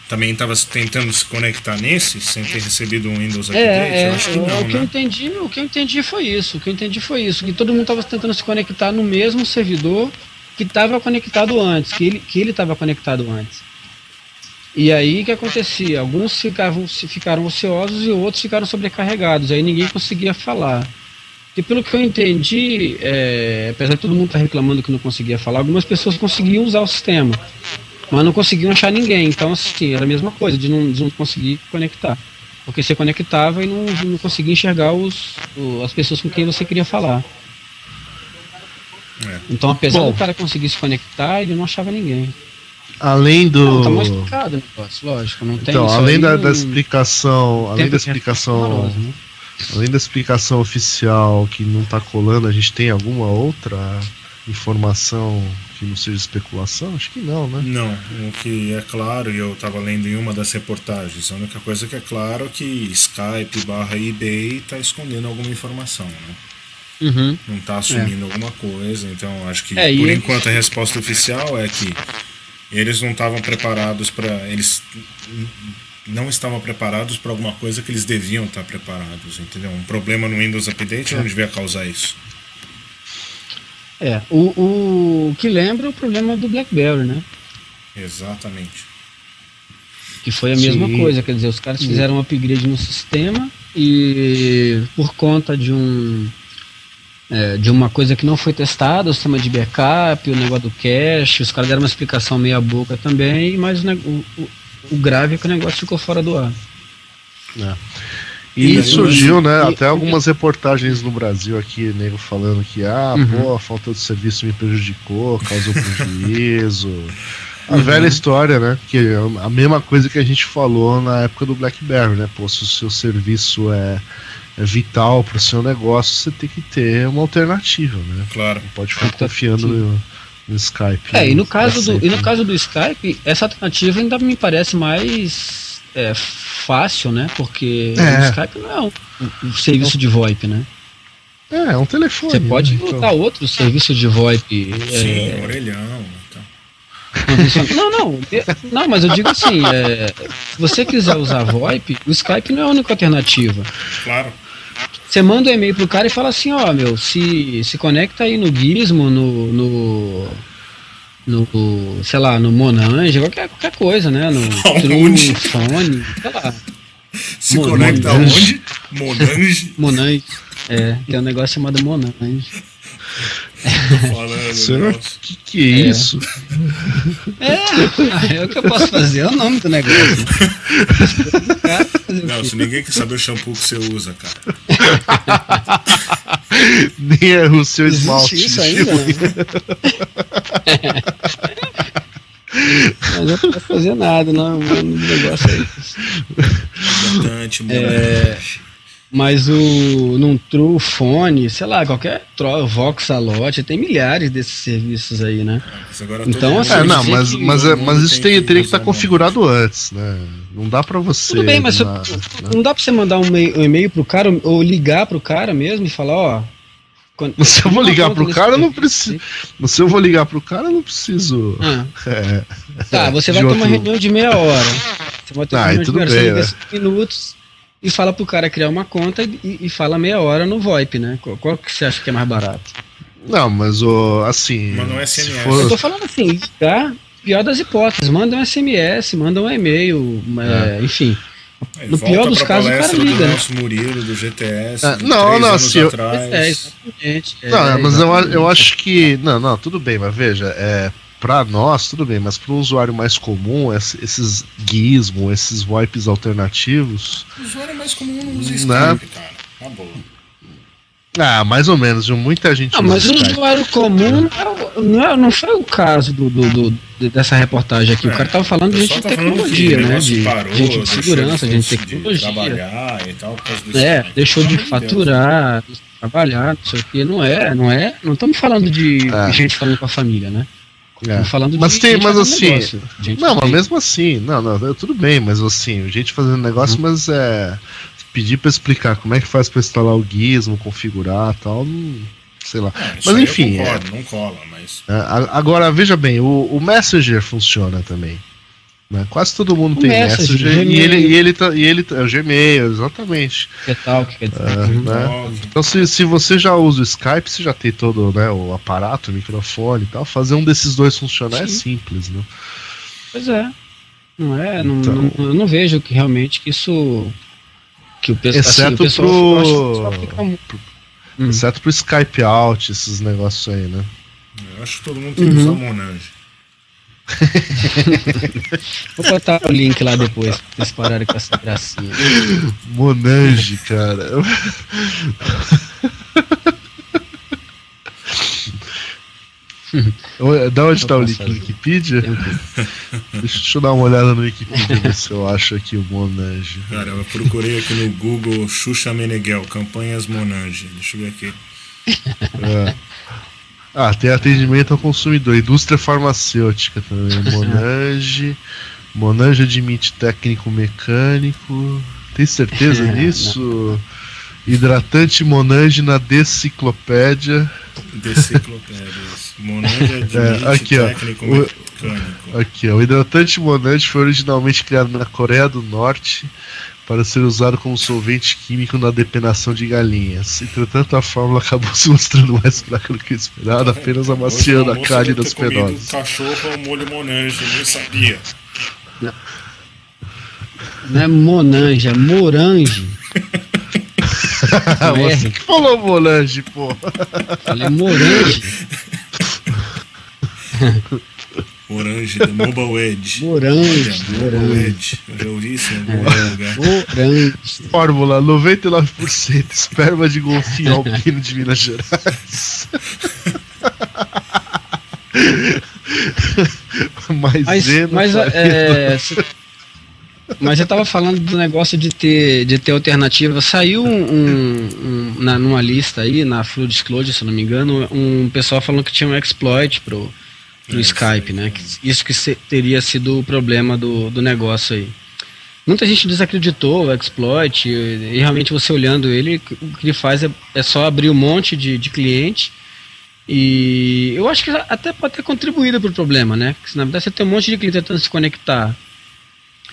Também estava tentando se conectar nesse, sem ter recebido um Windows Update? É, é, eu acho que não, o que eu né? entendi, o que eu entendi foi isso. O que eu entendi foi isso, que todo mundo estava tentando se conectar no mesmo servidor que estava conectado antes, que ele que ele estava conectado antes. E aí o que acontecia? Alguns ficavam, ficaram ociosos e outros ficaram sobrecarregados. Aí ninguém conseguia falar. E pelo que eu entendi, é, apesar de todo mundo estar reclamando que não conseguia falar, algumas pessoas conseguiam usar o sistema, mas não conseguiam achar ninguém. Então, assim, era a mesma coisa, de não, de não conseguir conectar. Porque você conectava e não, não conseguia enxergar os, o- as pessoas com quem você queria falar. É. Então, apesar Bom. do cara conseguir se conectar, ele não achava ninguém. Além do. Não, tá mal explicado o negócio, lógico. Não tem Então, além da, da explicação, além da explicação, né? além da explicação oficial que não tá colando, a gente tem alguma outra informação que não seja especulação? Acho que não, né? Não, o que é claro, e eu estava lendo em uma das reportagens, a única coisa que é claro é que Skype barra eBay está escondendo alguma informação, né? Uhum. Não está assumindo alguma coisa, então acho que É, por eles- enquanto a resposta oficial é que eles não estavam preparados para eles não estavam preparados para alguma coisa que eles deviam estar preparados, entendeu? Um problema no Windows Update não devia causar isso. É, o, o que lembra é o problema do BlackBerry, né? Exatamente. Que foi a mesma Sim. coisa, quer dizer, os caras fizeram um upgrade no sistema e por conta de um é, de uma coisa que não foi testada, o sistema de backup, o negócio do cache, os caras deram uma explicação meia boca também, mas o, o, o- o grave é que o negócio ficou fora do ar. E, E- surgiu, né, e- até algumas reportagens no Brasil aqui, nego falando que, ah, Uhum. pô, a falta de serviço me prejudicou, causou prejuízo. A Uhum. velha história, né? Que é a mesma coisa que a gente falou na época do BlackBerry, né? Pô, se o seu serviço é, é vital para o seu negócio, você tem que ter uma alternativa, né? Claro. Não pode ficar confiando no, no Skype. É, e no pra caso do, e no caso do Skype, essa alternativa ainda me parece mais é, fácil, né? Porque É. o Skype não é um, um serviço de VoIP, né? É, é um telefone. Você pode né? Então- botar outro serviço de VoIP. Sim, é, orelhão. Então. Não, não, não, mas eu digo assim, é, se você quiser usar VoIP, o Skype não é a única alternativa. Claro. Você manda um e-mail pro cara e fala assim, ó, meu, se, se conecta aí no Gizmo, no, no, no sei lá, no Monange, qualquer, qualquer coisa, né, no? True Fone, sei lá, Se Mon- conecta Monange. aonde? Monange. Monange, é, tem um negócio chamado Monange. Falando. Será que, que é É. isso? É, é o que eu posso fazer, é o nome do negócio. Não, se ninguém quer saber o shampoo que você usa, cara. Nem é o seu esmalte. Existe isso ainda? Mas eu não posso fazer nada, não. O negócio é isso. Hidratante, Monange. Mas o num True Fone, sei lá, qualquer tro, Voxalote, tem milhares desses serviços aí, né? Mas agora Então, assim, É, não, mas, mas, é- mas isso tem, teria que estar usar configurado antes, né? Não dá pra você. Tudo bem, mas na- você- não dá pra você mandar um, e-mail pro cara ou ligar pro cara mesmo e falar, ó. quando- Se eu vou ligar pro cara, eu não preciso. Se eu vou ligar pro cara, eu não preciso. Ah, É, tá, você vai ter outro- uma reunião de meia hora. Você vai ter Ah, uma e reunião de tudo meia hora, bem, você liga né? cinco minutos e fala pro cara criar uma conta e, e fala meia hora no VoIP, né? Qual, qual que você acha que é mais barato? Não, mas o assim. Mas não é se SMS. for- Eu tô falando assim, ligar, pior das hipóteses, manda um SMS, manda um e-mail, é, enfim. Aí No pior dos casos, o cara liga, do né? nosso Murilo, do GTS. Ah, de não, não, assim, eu-. É, exatamente. é, Não, mas eu, eu acho que. Não, não, tudo bem, mas veja, é, pra nós, tudo bem, mas para um usuário mais comum, esse- esses gizmos, esses wipes alternativos. O usuário mais comum não usa Né? Skype, cara. Tá bom. Ah, mais ou menos, viu? Muita gente Não, mas o usuário comum não, é o- não, é- não foi o caso do, do- do- de- dessa reportagem aqui. O cara tava falando de O gente de tá que tecnologia, o né? De parou, gente de segurança, gente de de tecnologia. trabalhar e tal, É, Skype. deixou de Deus. faturar, de trabalhar, não sei o que. Não é, não é. Não estamos falando de É. gente falando com a família, né? É. Falando Mas de tem- gente mas assim, negócio, gente Não, mas mesmo assim, não, não, tudo bem, mas assim, gente fazendo negócio, mas é. Pedir pra explicar como é que faz pra instalar o gizmo, configurar e tal, não, sei lá. Isso Mas enfim, concordo, não cola, mas. É, agora, veja bem, o, o Messenger funciona também. Né? Quase todo mundo tem Messenger, Messenger, e ele, e ele tá. E ele tá é o Gmail, exatamente. que é tal, que quer dizer. É, né? Então, se, se você já usa o Skype, você já tem todo né, o aparato, o microfone e tal, fazer um desses dois funcionar é Sim. simples, né? Pois é. Não é, não, Então- não- eu não vejo que realmente que isso. Que o, pe assim, Exceto o pessoal. pro- pessoal fica mu- Hum. Exceto pro Skype Out, esses negócios aí, né? Eu acho que todo mundo tem que Uhum. usar Monange. Vou botar o link lá depois, pra vocês pararem com essa gracinha. Monange, cara. Eu- Da onde Eu tá o link? fazer. Wikipedia? Deixa eu dar uma olhada no Wikipedia ver se eu acho aqui o Monange. Cara, eu procurei aqui no Google Xuxa Meneghel, campanhas Monange. Deixa eu ver aqui. É. Ah, tem atendimento ao consumidor, indústria farmacêutica também. Monange. Monange admite técnico mecânico. Tem certeza É, disso? Hidratante Monange na deciclopédia. Deciclopédias. Monange admite É, aqui, ó. técnico O- mecânico. mecânico. Aqui, ó, o hidratante Monange foi originalmente criado na Coreia do Norte para ser usado como solvente químico na depenação de galinhas. Entretanto, a fórmula acabou se mostrando mais fraca do que esperado, apenas amaciando a carne das penosas. cachorro ao molho monange, eu nem sabia. Não é Monange, é Morange. Você R. que falou Monange, pô. Falei Morange. Orange, The Mobile Edge. Morange. Olha, Mobile. Edge. Eu já ouvi isso em algum outro lugar. Morange. Fórmula 99% esperma de golfinho alpino de Minas Gerais. Mas, Maisena, mas, farinha- é, cê- mas eu tava falando do negócio de ter, de ter alternativa. Saiu um, um- um- na, numa lista aí, na Full Disclosure, se eu não me engano, um pessoal falando que tinha um exploit pro, pro É, Skype, né? Isso que se- teria sido o problema do, do negócio aí. Muita gente desacreditou o exploit, e, e realmente você olhando ele, o que ele faz é, é só abrir um monte de, de cliente. E eu acho que até pode ter contribuído para o problema, né? Porque, na verdade, você tem um monte de cliente tentando se conectar,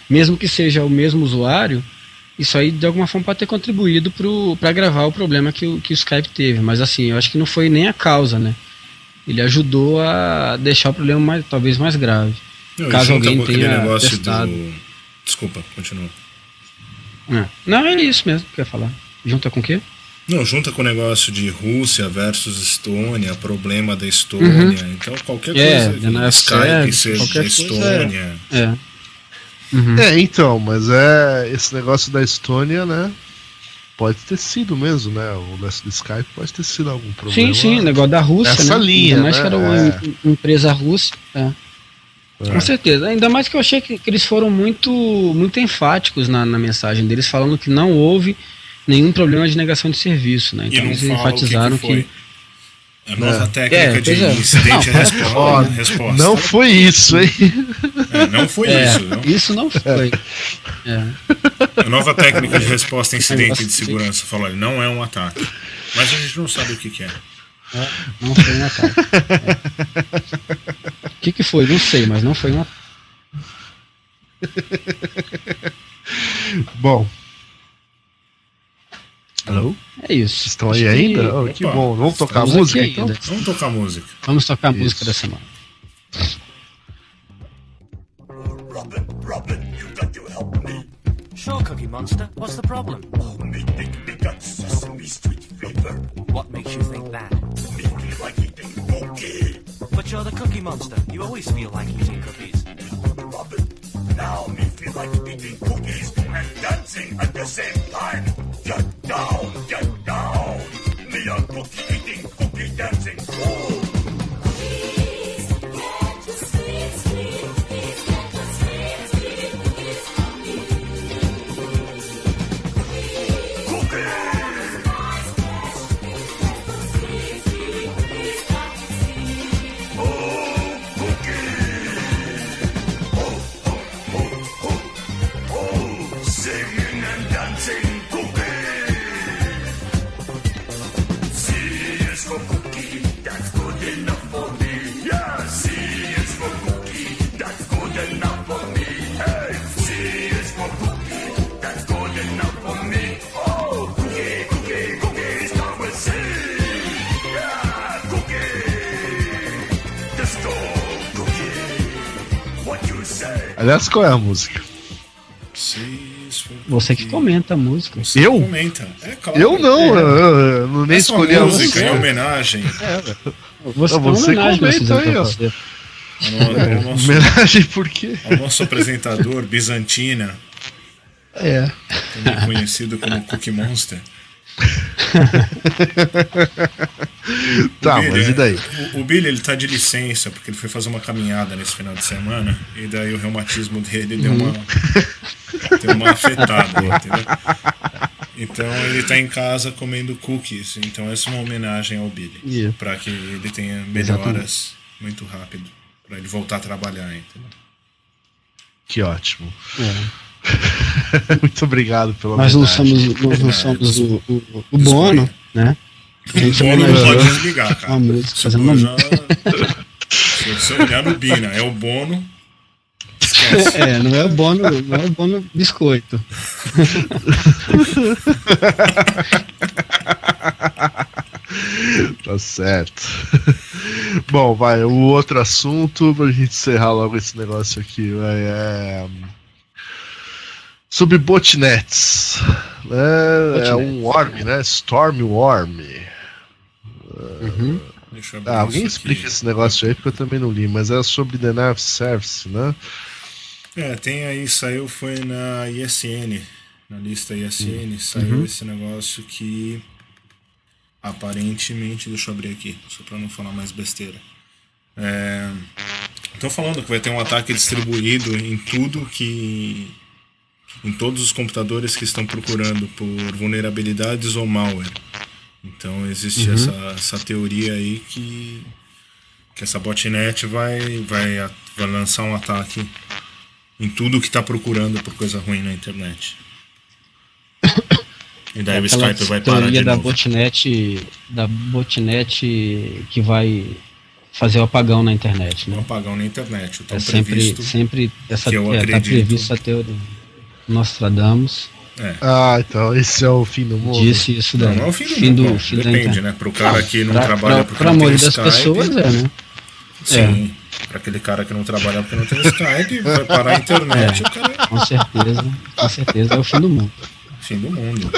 mesmo que seja o mesmo usuário, isso aí de alguma forma pode ter contribuído para agravar o problema que o, que o Skype teve. Mas assim, eu acho que não foi nem a causa, né? Ele ajudou a deixar o problema mais, talvez mais grave. Não, Caso alguém tenha negócio testado. do. Desculpa, continua. É. Não, é isso mesmo que eu ia falar. Junta com o quê? Não, junta com o negócio de Rússia versus Estônia, problema da Estônia. Então, qualquer É, coisa. Skype seja qualquer da coisa Estônia. É. Uhum. É, então, mas é esse negócio da Estônia, né? Pode ter sido mesmo, né? O lance do Skype pode ter sido algum problema. Sim, sim, o negócio da Rússia, Essa né? linha, Ainda mais né? que era uma É. em- empresa russa. É. Com certeza. Ainda mais que eu achei que, que eles foram muito, muito enfáticos na, na mensagem deles, falando que não houve nenhum problema de negação de serviço, né? E Então não eles que, enfatizaram que que. A nova É. técnica É, de é. incidente Não, resposta. Ó, resposta. Não foi isso, hein? É, não foi É, isso. Não. isso não foi. É. A nova técnica de resposta a incidente de segurança falou: olha, não é um ataque. Mas a gente não sabe o que, que é. É, Não foi um ataque. É. O que, que foi? Não sei, mas não foi um ataque. Bom. Alô? É isso. Estão aí que- ainda? Oh, que bom. Vamos tocar a estamos música aqui então? ainda. Vamos tocar música. Vamos tocar a Isso. música da semana. Robin, Robin, you got to help me. Sure, Cookie Monster. What's the problem? Me think me got sesame street fever. What makes you think that? Me feel like eating cookie. But you're the Cookie Monster. You always feel like eating cookies. Now me feel like eating cookies and dancing at the same time. Get down, get down. Me a cookie eating, cookie dancing. Ooh. Aliás, qual é a música? Você que comenta a música. Você Eu? comenta. É claro. Eu não, eu, eu- eu não nem Essa escolhi a música música. em homenagem Você, Não, você homenagem comenta aí, ó. ao nosso, Homenagem por quê? ao nosso apresentador Bizantina, É. também conhecido como Cookie Monster. Tá, O Billy, mas e daí? O, o Billy ele tá de licença porque ele foi fazer uma caminhada nesse final de semana e daí o reumatismo dele deu uma deu uma afetada, entendeu? Então ele tá em casa comendo cookies. Então essa é uma homenagem ao Billy Yeah. para que ele tenha melhoras muito rápido para ele voltar a trabalhar, entendeu? Que ótimo. é. Muito obrigado pela Nós não somos, nós não somos o, o, o Bono, né? A gente O Bono não pode desligar, cara. uma música, Se fazendo uma já- se você olhar no Bina, é o Bono. Esquece. É, não é o bono, não é o bono biscoito. Tá certo. Bom, vai, o outro assunto pra gente encerrar logo esse negócio aqui, vai, é. Sobre botnets. né? É Botnet. um worm, né? Storm worm. Deixa eu abrir Ah, alguém aqui. explica esse negócio aí porque eu também não li, mas é sobre Denial of Service, né? É, tem aí, saiu, foi na ISN, na lista ISN, saiu esse negócio que aparentemente, deixa eu abrir aqui, só pra não falar mais besteira. É, Estão falando que vai ter um ataque distribuído em tudo que. Em todos os computadores que estão procurando por vulnerabilidades ou malware. Então existe essa, essa teoria aí que, que essa botnet vai, vai, vai lançar um ataque em tudo que está procurando por coisa ruim na internet. E daí o Aquela Skype vai parar teoria de da novo. botnet, da botnet que vai fazer o apagão na internet, né? apagão na internet. O tão É sempre, previsto. sempre essa que eu é, tá previsto a teoria. Nostradamus É. Ah, então esse é o fim do mundo. disse isso Não, daí. não é o fim do mundo. não. fim da Depende, internet. né? Pro cara que não pra, trabalha pra, porque pra não tem maioria das Skype. pessoas é, né? Sim. Pra aquele cara que não trabalha porque não tem Skype, vai parar a internet, cara é Com certeza, com certeza é o fim do mundo. fim do mundo.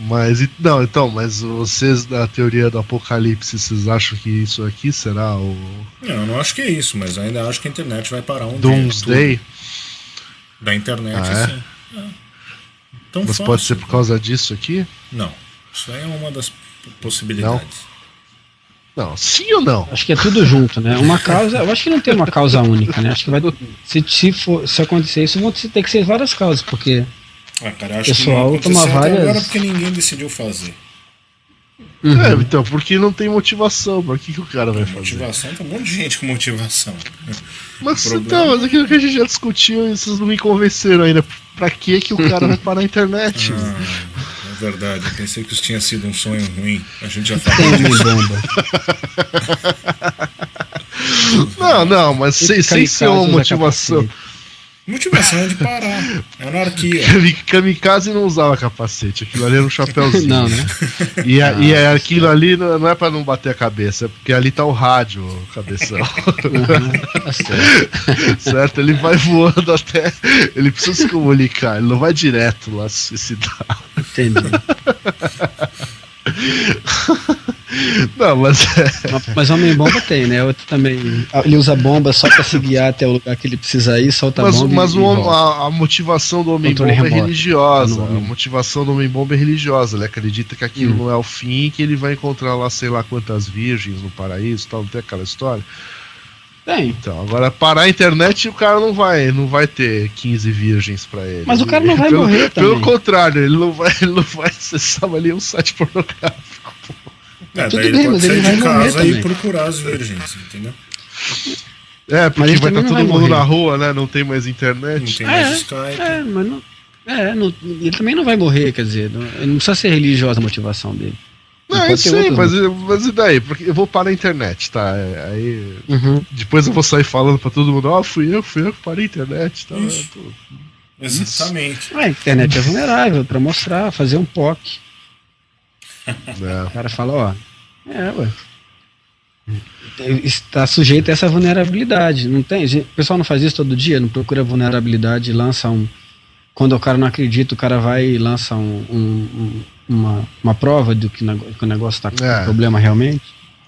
Mas e- não, então, mas vocês da teoria do apocalipse, vocês acham que isso aqui será o Não, eu não acho que é isso, mas ainda acho que a internet vai parar um Doomsday? dia. tudo. Da internet, Ah, é? sim. É. Tão Mas fácil. pode ser por causa disso aqui? Não. Isso aí é uma das possibilidades. Não, sim ou não? Acho que é tudo junto, né? Uma causa, eu acho que não tem uma causa única, né? Acho que vai se, se, for, se acontecer isso, vão ter que ser várias causas, porque Ah, cara, acho Pessoal, que não toma várias- agora porque ninguém decidiu fazer. É, então, porque não tem motivação, pra que, que o cara vai fazer? Motivação, tem um monte de gente com motivação. Mas problema- então, mas aquilo que a gente já discutiu e vocês não me convenceram ainda. Pra que que o cara vai parar a internet? Ah, é verdade, eu pensei que isso tinha sido um sonho ruim. A gente já falou disso. bomba. Não, não, mas sem, sem ser uma motivação. Motivação é de parar. É anarquia. Kami- Kamikaze não usava capacete, aquilo ali era um chapéuzinho. Não, né? E, a- e é aquilo ali não não é pra não bater a cabeça, é porque ali tá o rádio, o cabeção. Certo. certo? Ele vai voando até. Ele precisa se comunicar, ele não vai direto lá se suicidar. Entendi. Não, mas. Mas- Mas homem bomba tem, né? Outro também. Ele usa bomba só pra se guiar até o lugar que ele precisa ir, solta a Mas, bomba. mas e, o a, a motivação do homem Controle bomba é religiosa. Tá A motivação do homem bomba é religiosa. Ele acredita que aquilo Hum. não é o fim que ele vai encontrar lá, sei lá quantas virgens no paraíso tal, não tem aquela história. Tem. Então, agora parar a internet o cara não vai, não vai ter 15 virgens pra ele. Mas o cara não vai pelo, morrer Pelo também. contrário, ele não vai, ele não vai acessar ali um site pornográfico. É, Tudo daí ele bem, pode mas ele sair vai de casa e procurar as virgens, entendeu? É, porque ele vai estar não todo vai mundo morrer. na rua, né? Não tem mais Não internet. tem É, mais Skype. É, mas não. É, não- ele também não vai morrer, quer dizer, não, não precisa ser religiosa a motivação dele. Não, Pode eu ter sei, mas, mas e daí? Porque eu vou parar a internet, tá? É, Aí Uhum. depois eu vou sair falando pra todo mundo, ó, fui eu, fui eu que parei a internet, tá? Isso. Exatamente. A internet é vulnerável pra mostrar, fazer um POC. Né? O cara fala, ó, é, ué. Está sujeito a essa vulnerabilidade. Não tem, gente- o pessoal não faz isso todo dia, não procura vulnerabilidade e lança um. Quando o cara não acredita, o cara vai e lança um, um- um- uma, uma prova do que, que o negócio está com É. problema realmente.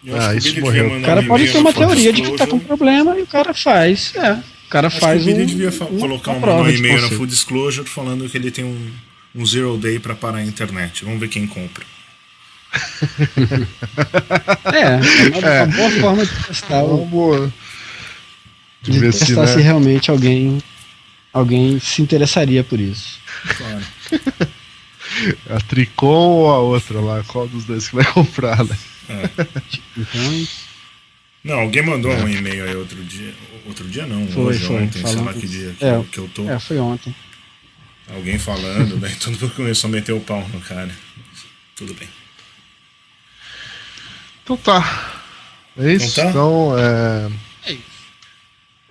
Eu Ah, acho que o isso morreu. O cara um pode ter uma teoria de que tá com problema e o cara faz. É. O cara Acho faz que o um, devia fa- uma- colocar uma um, um e-mail na. Full Disclosure falando que ele tem um, um zero day pra parar a internet. Vamos ver quem compra. É, é uma, É. uma boa forma de testar, o- Vamos de ver se, testar se né? realmente alguém, alguém se interessaria por isso. Claro. a Tricom ou a outra lá, qual dos dois que vai comprar, né? Então, Não, alguém mandou um e-mail aí outro dia. Outro dia não, Foi, hoje, foi, ontem, sei lá falando- que dia que, É, eu, que eu tô. é, foi ontem. Alguém falando, daí todo mundo começou a meter o pau no cara. Tudo bem. Então tá. É isso? Não tá? Então, é.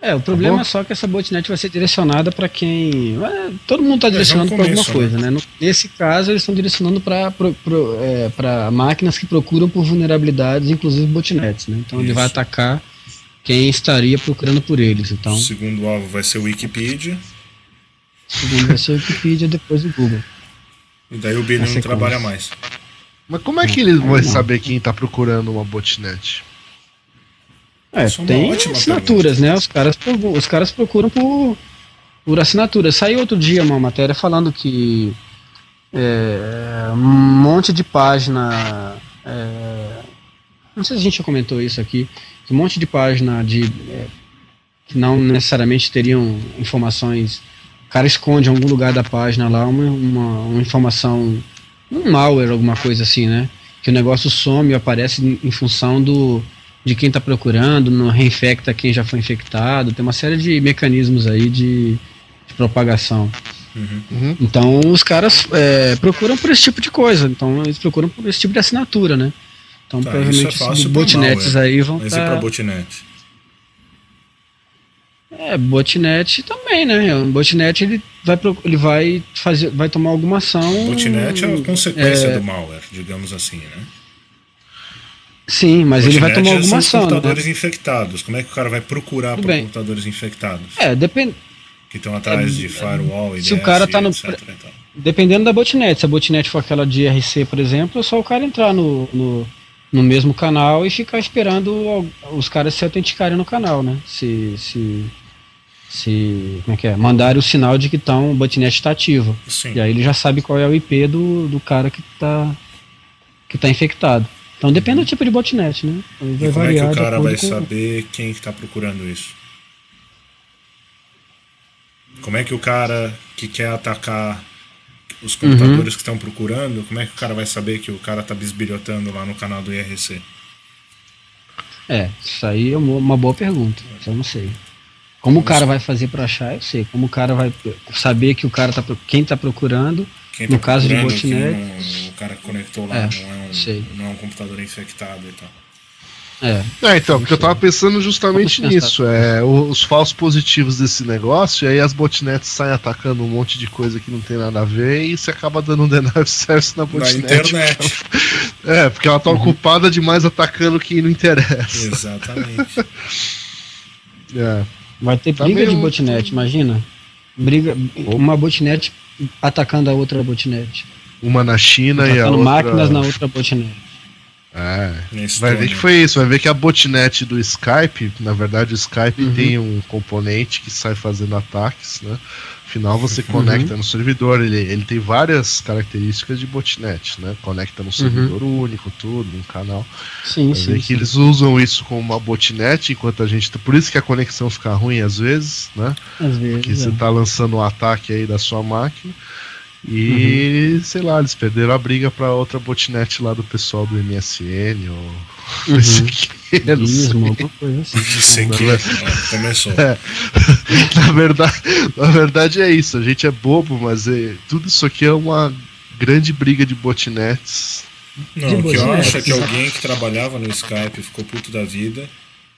É, o problema bom? é só que essa botnet vai ser direcionada para quem. é, todo mundo está é direcionando para alguma começo, coisa, né? No- nesse caso, eles estão direcionando para é, máquinas que procuram por vulnerabilidades, inclusive botnets, né? Então ele vai Isso. atacar quem estaria procurando por eles. Então, O segundo alvo vai ser o Wikipedia. segundo vai ser o Wikipedia, depois o Google. E daí o Billy não trabalha mais. Mas como é que ele vai saber quem tá procurando uma botnet? É, Isso é tem assinaturas, né? Os caras, os caras procuram por, por assinatura. Saiu outro dia uma matéria falando que é, um monte de página. é, não sei se a gente já comentou isso aqui. que Um monte de página de. é, que não necessariamente teriam informações. O cara esconde em algum lugar da página lá uma, uma, uma informação. Um malware, alguma coisa assim, né? Que o negócio some e aparece em, função do, de quem está procurando, não reinfecta quem já foi infectado. Tem uma série de mecanismos aí de, de propagação. Uhum. Então os caras é, procuram por esse tipo de coisa. Então eles procuram por esse tipo de assinatura, né? Então Tá, provavelmente é esses botnets aí vão estar. botnet? É, botnet também, né? O botnet ele vai, ele vai fazer, vai tomar alguma ação. Botnet é a consequência é, do malware, digamos assim, né? Sim, mas ele vai Botnet tomar é alguma ação. computadores Né? infectados. Como é que o cara vai procurar Tudo por bem. computadores infectados? É, depende. Que estão atrás de firewall, IDS, se o cara tá no- etc e. Dependendo da botnet, se a botnet for aquela de IRC, por exemplo, é só o cara entrar no, no, no mesmo canal e ficar esperando os caras se autenticarem no canal, né? Se. se se como é que é? Mandarem o sinal de que tão, o botnet está ativo. Sim. E aí ele já sabe qual é o IP do, do cara que está que tá infectado. Então depende do tipo de botnet, né? Aí E vai como é que o cara vai com- saber quem que tá procurando isso? Como é que o cara que quer atacar os computadores que estão procurando, como é que o cara vai saber que o cara tá bisbilhotando lá no canal do IRC? É, isso aí é uma boa pergunta. Eu não sei. Como o cara vai fazer para achar, eu sei. Como o cara vai saber que o cara tá quem tá procurando, Quem No caso de botnet- não- o cara conectou lá, É, não, é um, não é um computador infectado e tal. é, É, então, porque eu tava pensando justamente nisso. É, os falsos positivos desse negócio, e aí as botnets saem atacando um monte de coisa que não tem nada a ver e você acaba dando um denial of service na Na botnet. internet. É, porque ela tá ocupada demais atacando quem não interessa. Exatamente. É. vai ter Tá briga meio- de botnet, imagina. Briga, uma botnet atacando a outra botnet. Uma na China e a Atacando outra. máquinas na outra botnet. É. Vai ver que foi isso, vai ver que a botnet do Skype, na verdade o Skype Uhum. tem um componente que sai fazendo ataques, né? Afinal Uhum. você conecta no servidor, ele, ele tem várias características de botnet, né? Conecta no servidor único, tudo, um canal. Sim, Vai sim. ver que sim. eles usam isso como uma botnet, enquanto a gente. tá, Por isso que a conexão fica ruim às vezes, né? Às vezes. Que você é. tá lançando um ataque aí da sua máquina. E, Uhum. sei lá, eles perderam a briga pra outra botnet lá do pessoal do MSN ou. Uhum. não sei o que, não sei. Gizmo, alguma coisa assim. Ó, começou. na, verdade, na verdade é isso, a gente é bobo, mas é- tudo isso aqui é uma grande briga de botnets. Não, De o que eu acho é que alguém que trabalhava no Skype ficou puto da vida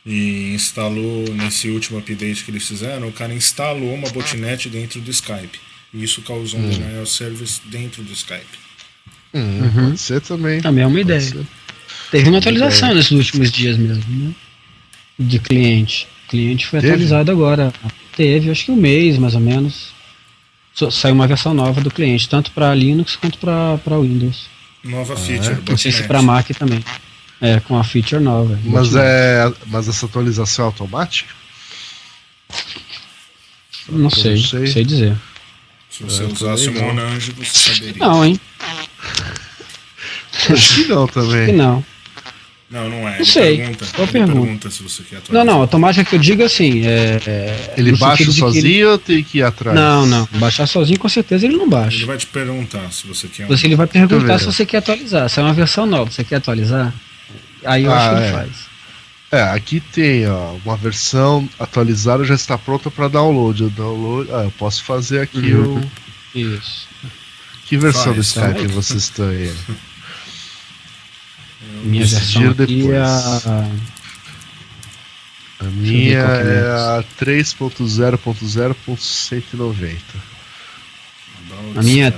e instalou nesse último update que eles fizeram, o cara instalou uma botnet dentro do Skype. E isso causou um denial of service dentro do Skype. Hum, Uhum. Pode ser também. Também é uma Pode ideia. ser. Teve uma atualização nesses últimos dias mesmo, né? De cliente. O cliente foi Teve? atualizado agora. Teve, acho que um mês mais ou menos. Saiu uma versão nova do cliente, tanto para Linux quanto para Windows. Nova feature, Não sei se para Mac também. É, com a feature nova. Mas, é, mas essa atualização é automática? Não sei, não sei. sei, dizer. Se você É, usasse o não. Monange, você saberia. Não, hein? Acho que não Que também. não. Não, não é. Não Ele sei. Pergunta, ele pergunta. pergunta se você quer Não, atualizar. não, automática que eu digo assim. É, é, Ele baixa que ele- sozinho ou tem que ir atrás? Não, não. Baixar sozinho com certeza ele não Ele baixa. vai te perguntar se você quer. um- Você ele vai perguntar se você quer atualizar. Se é uma versão nova, você quer atualizar? Aí eu Ah, acho que ele é. faz. É, aqui tem, ó, uma versão atualizada já está pronta para download. Eu download. Ah, eu posso fazer aqui Uhum. o. Isso. Que versão do Faz, Skype faz. vocês estão aí? Minha versão aqui depois. é a A minha é. é a 3.0.0.190. A minha é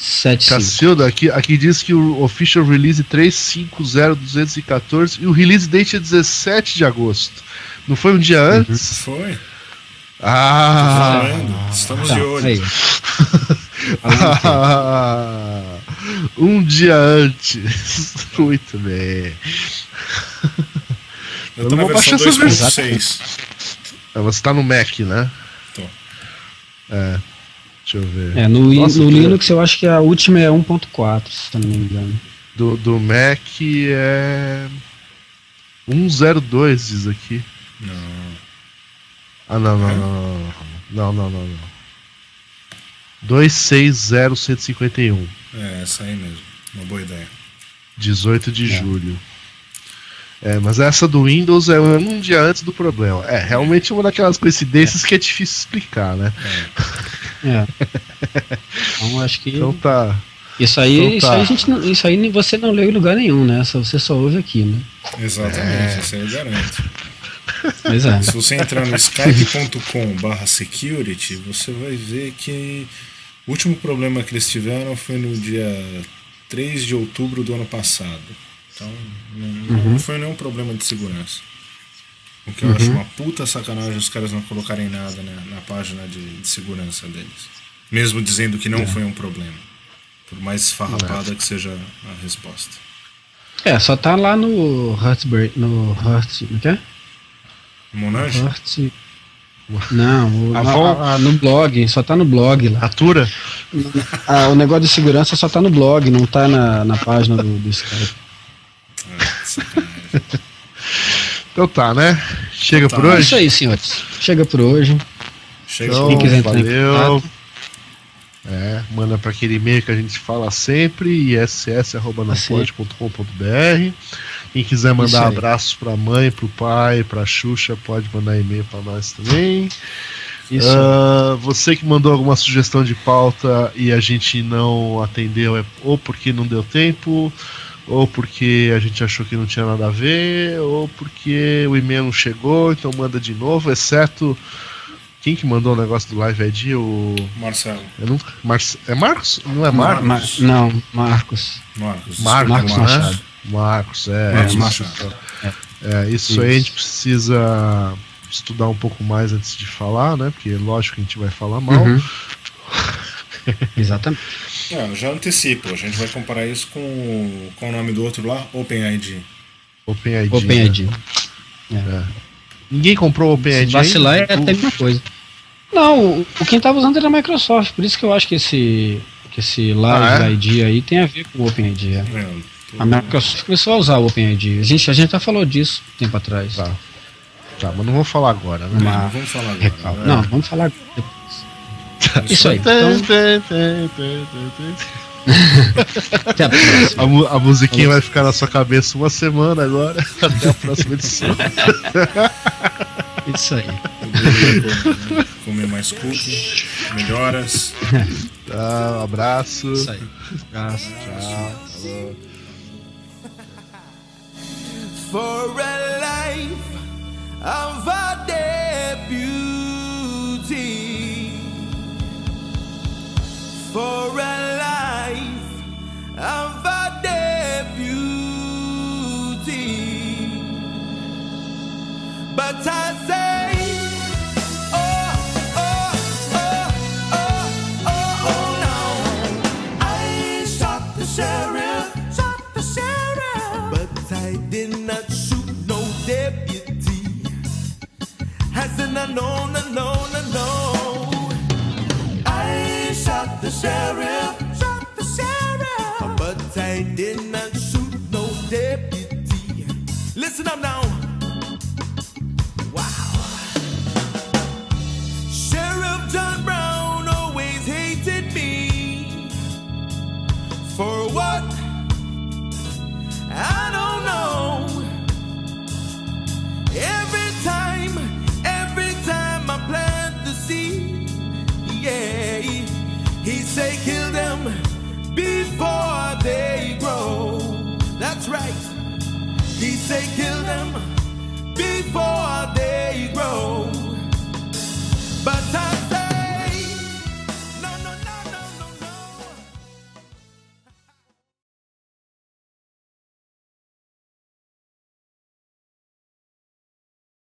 3.2.0.1.75. Cacilda, aqui, aqui diz que o official release 350.214 e o release date é 17 de agosto. Não foi um dia Uhum. antes? Foi. Ah! Estamos Tá, de olho. aí. Ah, um dia antes. Muito bem. Eu tô Eu vou baixar essa 2.6. Ah, Você tá no Mac, né? Tô. É. Deixa eu ver. É, no, Nossa, no Linux eu acho que a última é 1.4, se eu não me engano. Do, do Mac é. 102 diz aqui. Não. Ah, não, não, não, não. Não, não, não, não. 260151. É, essa aí mesmo. Uma boa ideia. 18 de É. julho. É, mas essa do Windows é um dia antes do problema. É, realmente uma daquelas coincidências que é difícil explicar, né? É. Então acho que. Então tá. isso aí, então isso tá. aí a gente não, isso aí você não leu em lugar nenhum, né? Você só ouve aqui, né? Exatamente, isso aí eu garanto. Pois é. Se você entrar no skype.com barra security, você vai ver que o último problema que eles tiveram foi no dia 3 de outubro do ano passado. Então não, não foi nenhum problema de segurança. O que eu acho uma puta sacanagem os caras não colocarem nada né, na página de, de segurança deles. Mesmo dizendo que não foi um problema. Por mais esfarrapada que seja a resposta. É, só tá lá no Heartbreak. No Heart. Como é é? Monange? Heart. Não, o- A a- a- no blog, só tá no blog lá. Atura? Ah, o negócio de segurança só tá no blog, não tá na, na página do, do Skype. Então tá, né? Chega Então por tá. É isso hoje? aí, senhores. Chega por hoje. Chega Então, Quem quiser entrar em valeu. É, manda para aquele e-mail que a gente fala sempre, iss.nopod.com.br. Quem quiser mandar abraços pra mãe, pro pai, pra Xuxa, pode mandar e-mail para nós também. Isso. Ah, você que mandou alguma sugestão de pauta e a gente não atendeu, é ou porque não deu tempo, ou porque a gente achou que não tinha nada a ver, ou porque o e-mail não chegou, então manda de novo, exceto. Quem que mandou o negócio do Live ID? O. Marcelo. Eu nunca, Marce- é Marcos? Não é Mar- Marcos? Ma- não, Marcos. Marcos. Marcos, Marcos né? Machado. Marcos, é. Marcos Machado. É, isso, Isso. aí a gente precisa estudar um pouco mais antes de falar, né? Porque lógico que a gente vai falar mal. Uhum. Exatamente. Eu já antecipo. A gente vai comparar isso com, o- com o nome do outro lá, OpenID. OpenID. OpenID. né? Ninguém comprou o Se OpenID. vacilar é até a mesma coisa. Não, o, o quem tava usando era a Microsoft, por isso que eu acho que esse, que esse Live Ah, é? ID aí tem a ver com o OpenID. é. É, tô- A Microsoft começou a usar o OpenID. A gente, a gente já falou disso tempo atrás. Tá. Tá, mas não vou falar agora, né? Uma- Não vamos falar agora. Né? Não, vamos falar depois. Isso aí. Então, até a próxima. A, a musiquinha vai ficar na sua cabeça uma semana agora. Até a próxima edição. Isso aí. Comer mais cookie, melhoras. Tá, um abraço. Isso aí. Abraço. Tchau. Falou. for a life of For a life of a deputy. But I say, oh, oh, oh, oh, oh, oh, no. I shot the sheriff, shot the sheriff. But I did not shoot no deputy. Hasn't I known, I known, I know. I shot the sheriff, shot the sheriff. But I did not shoot no deputy. Listen up now. for the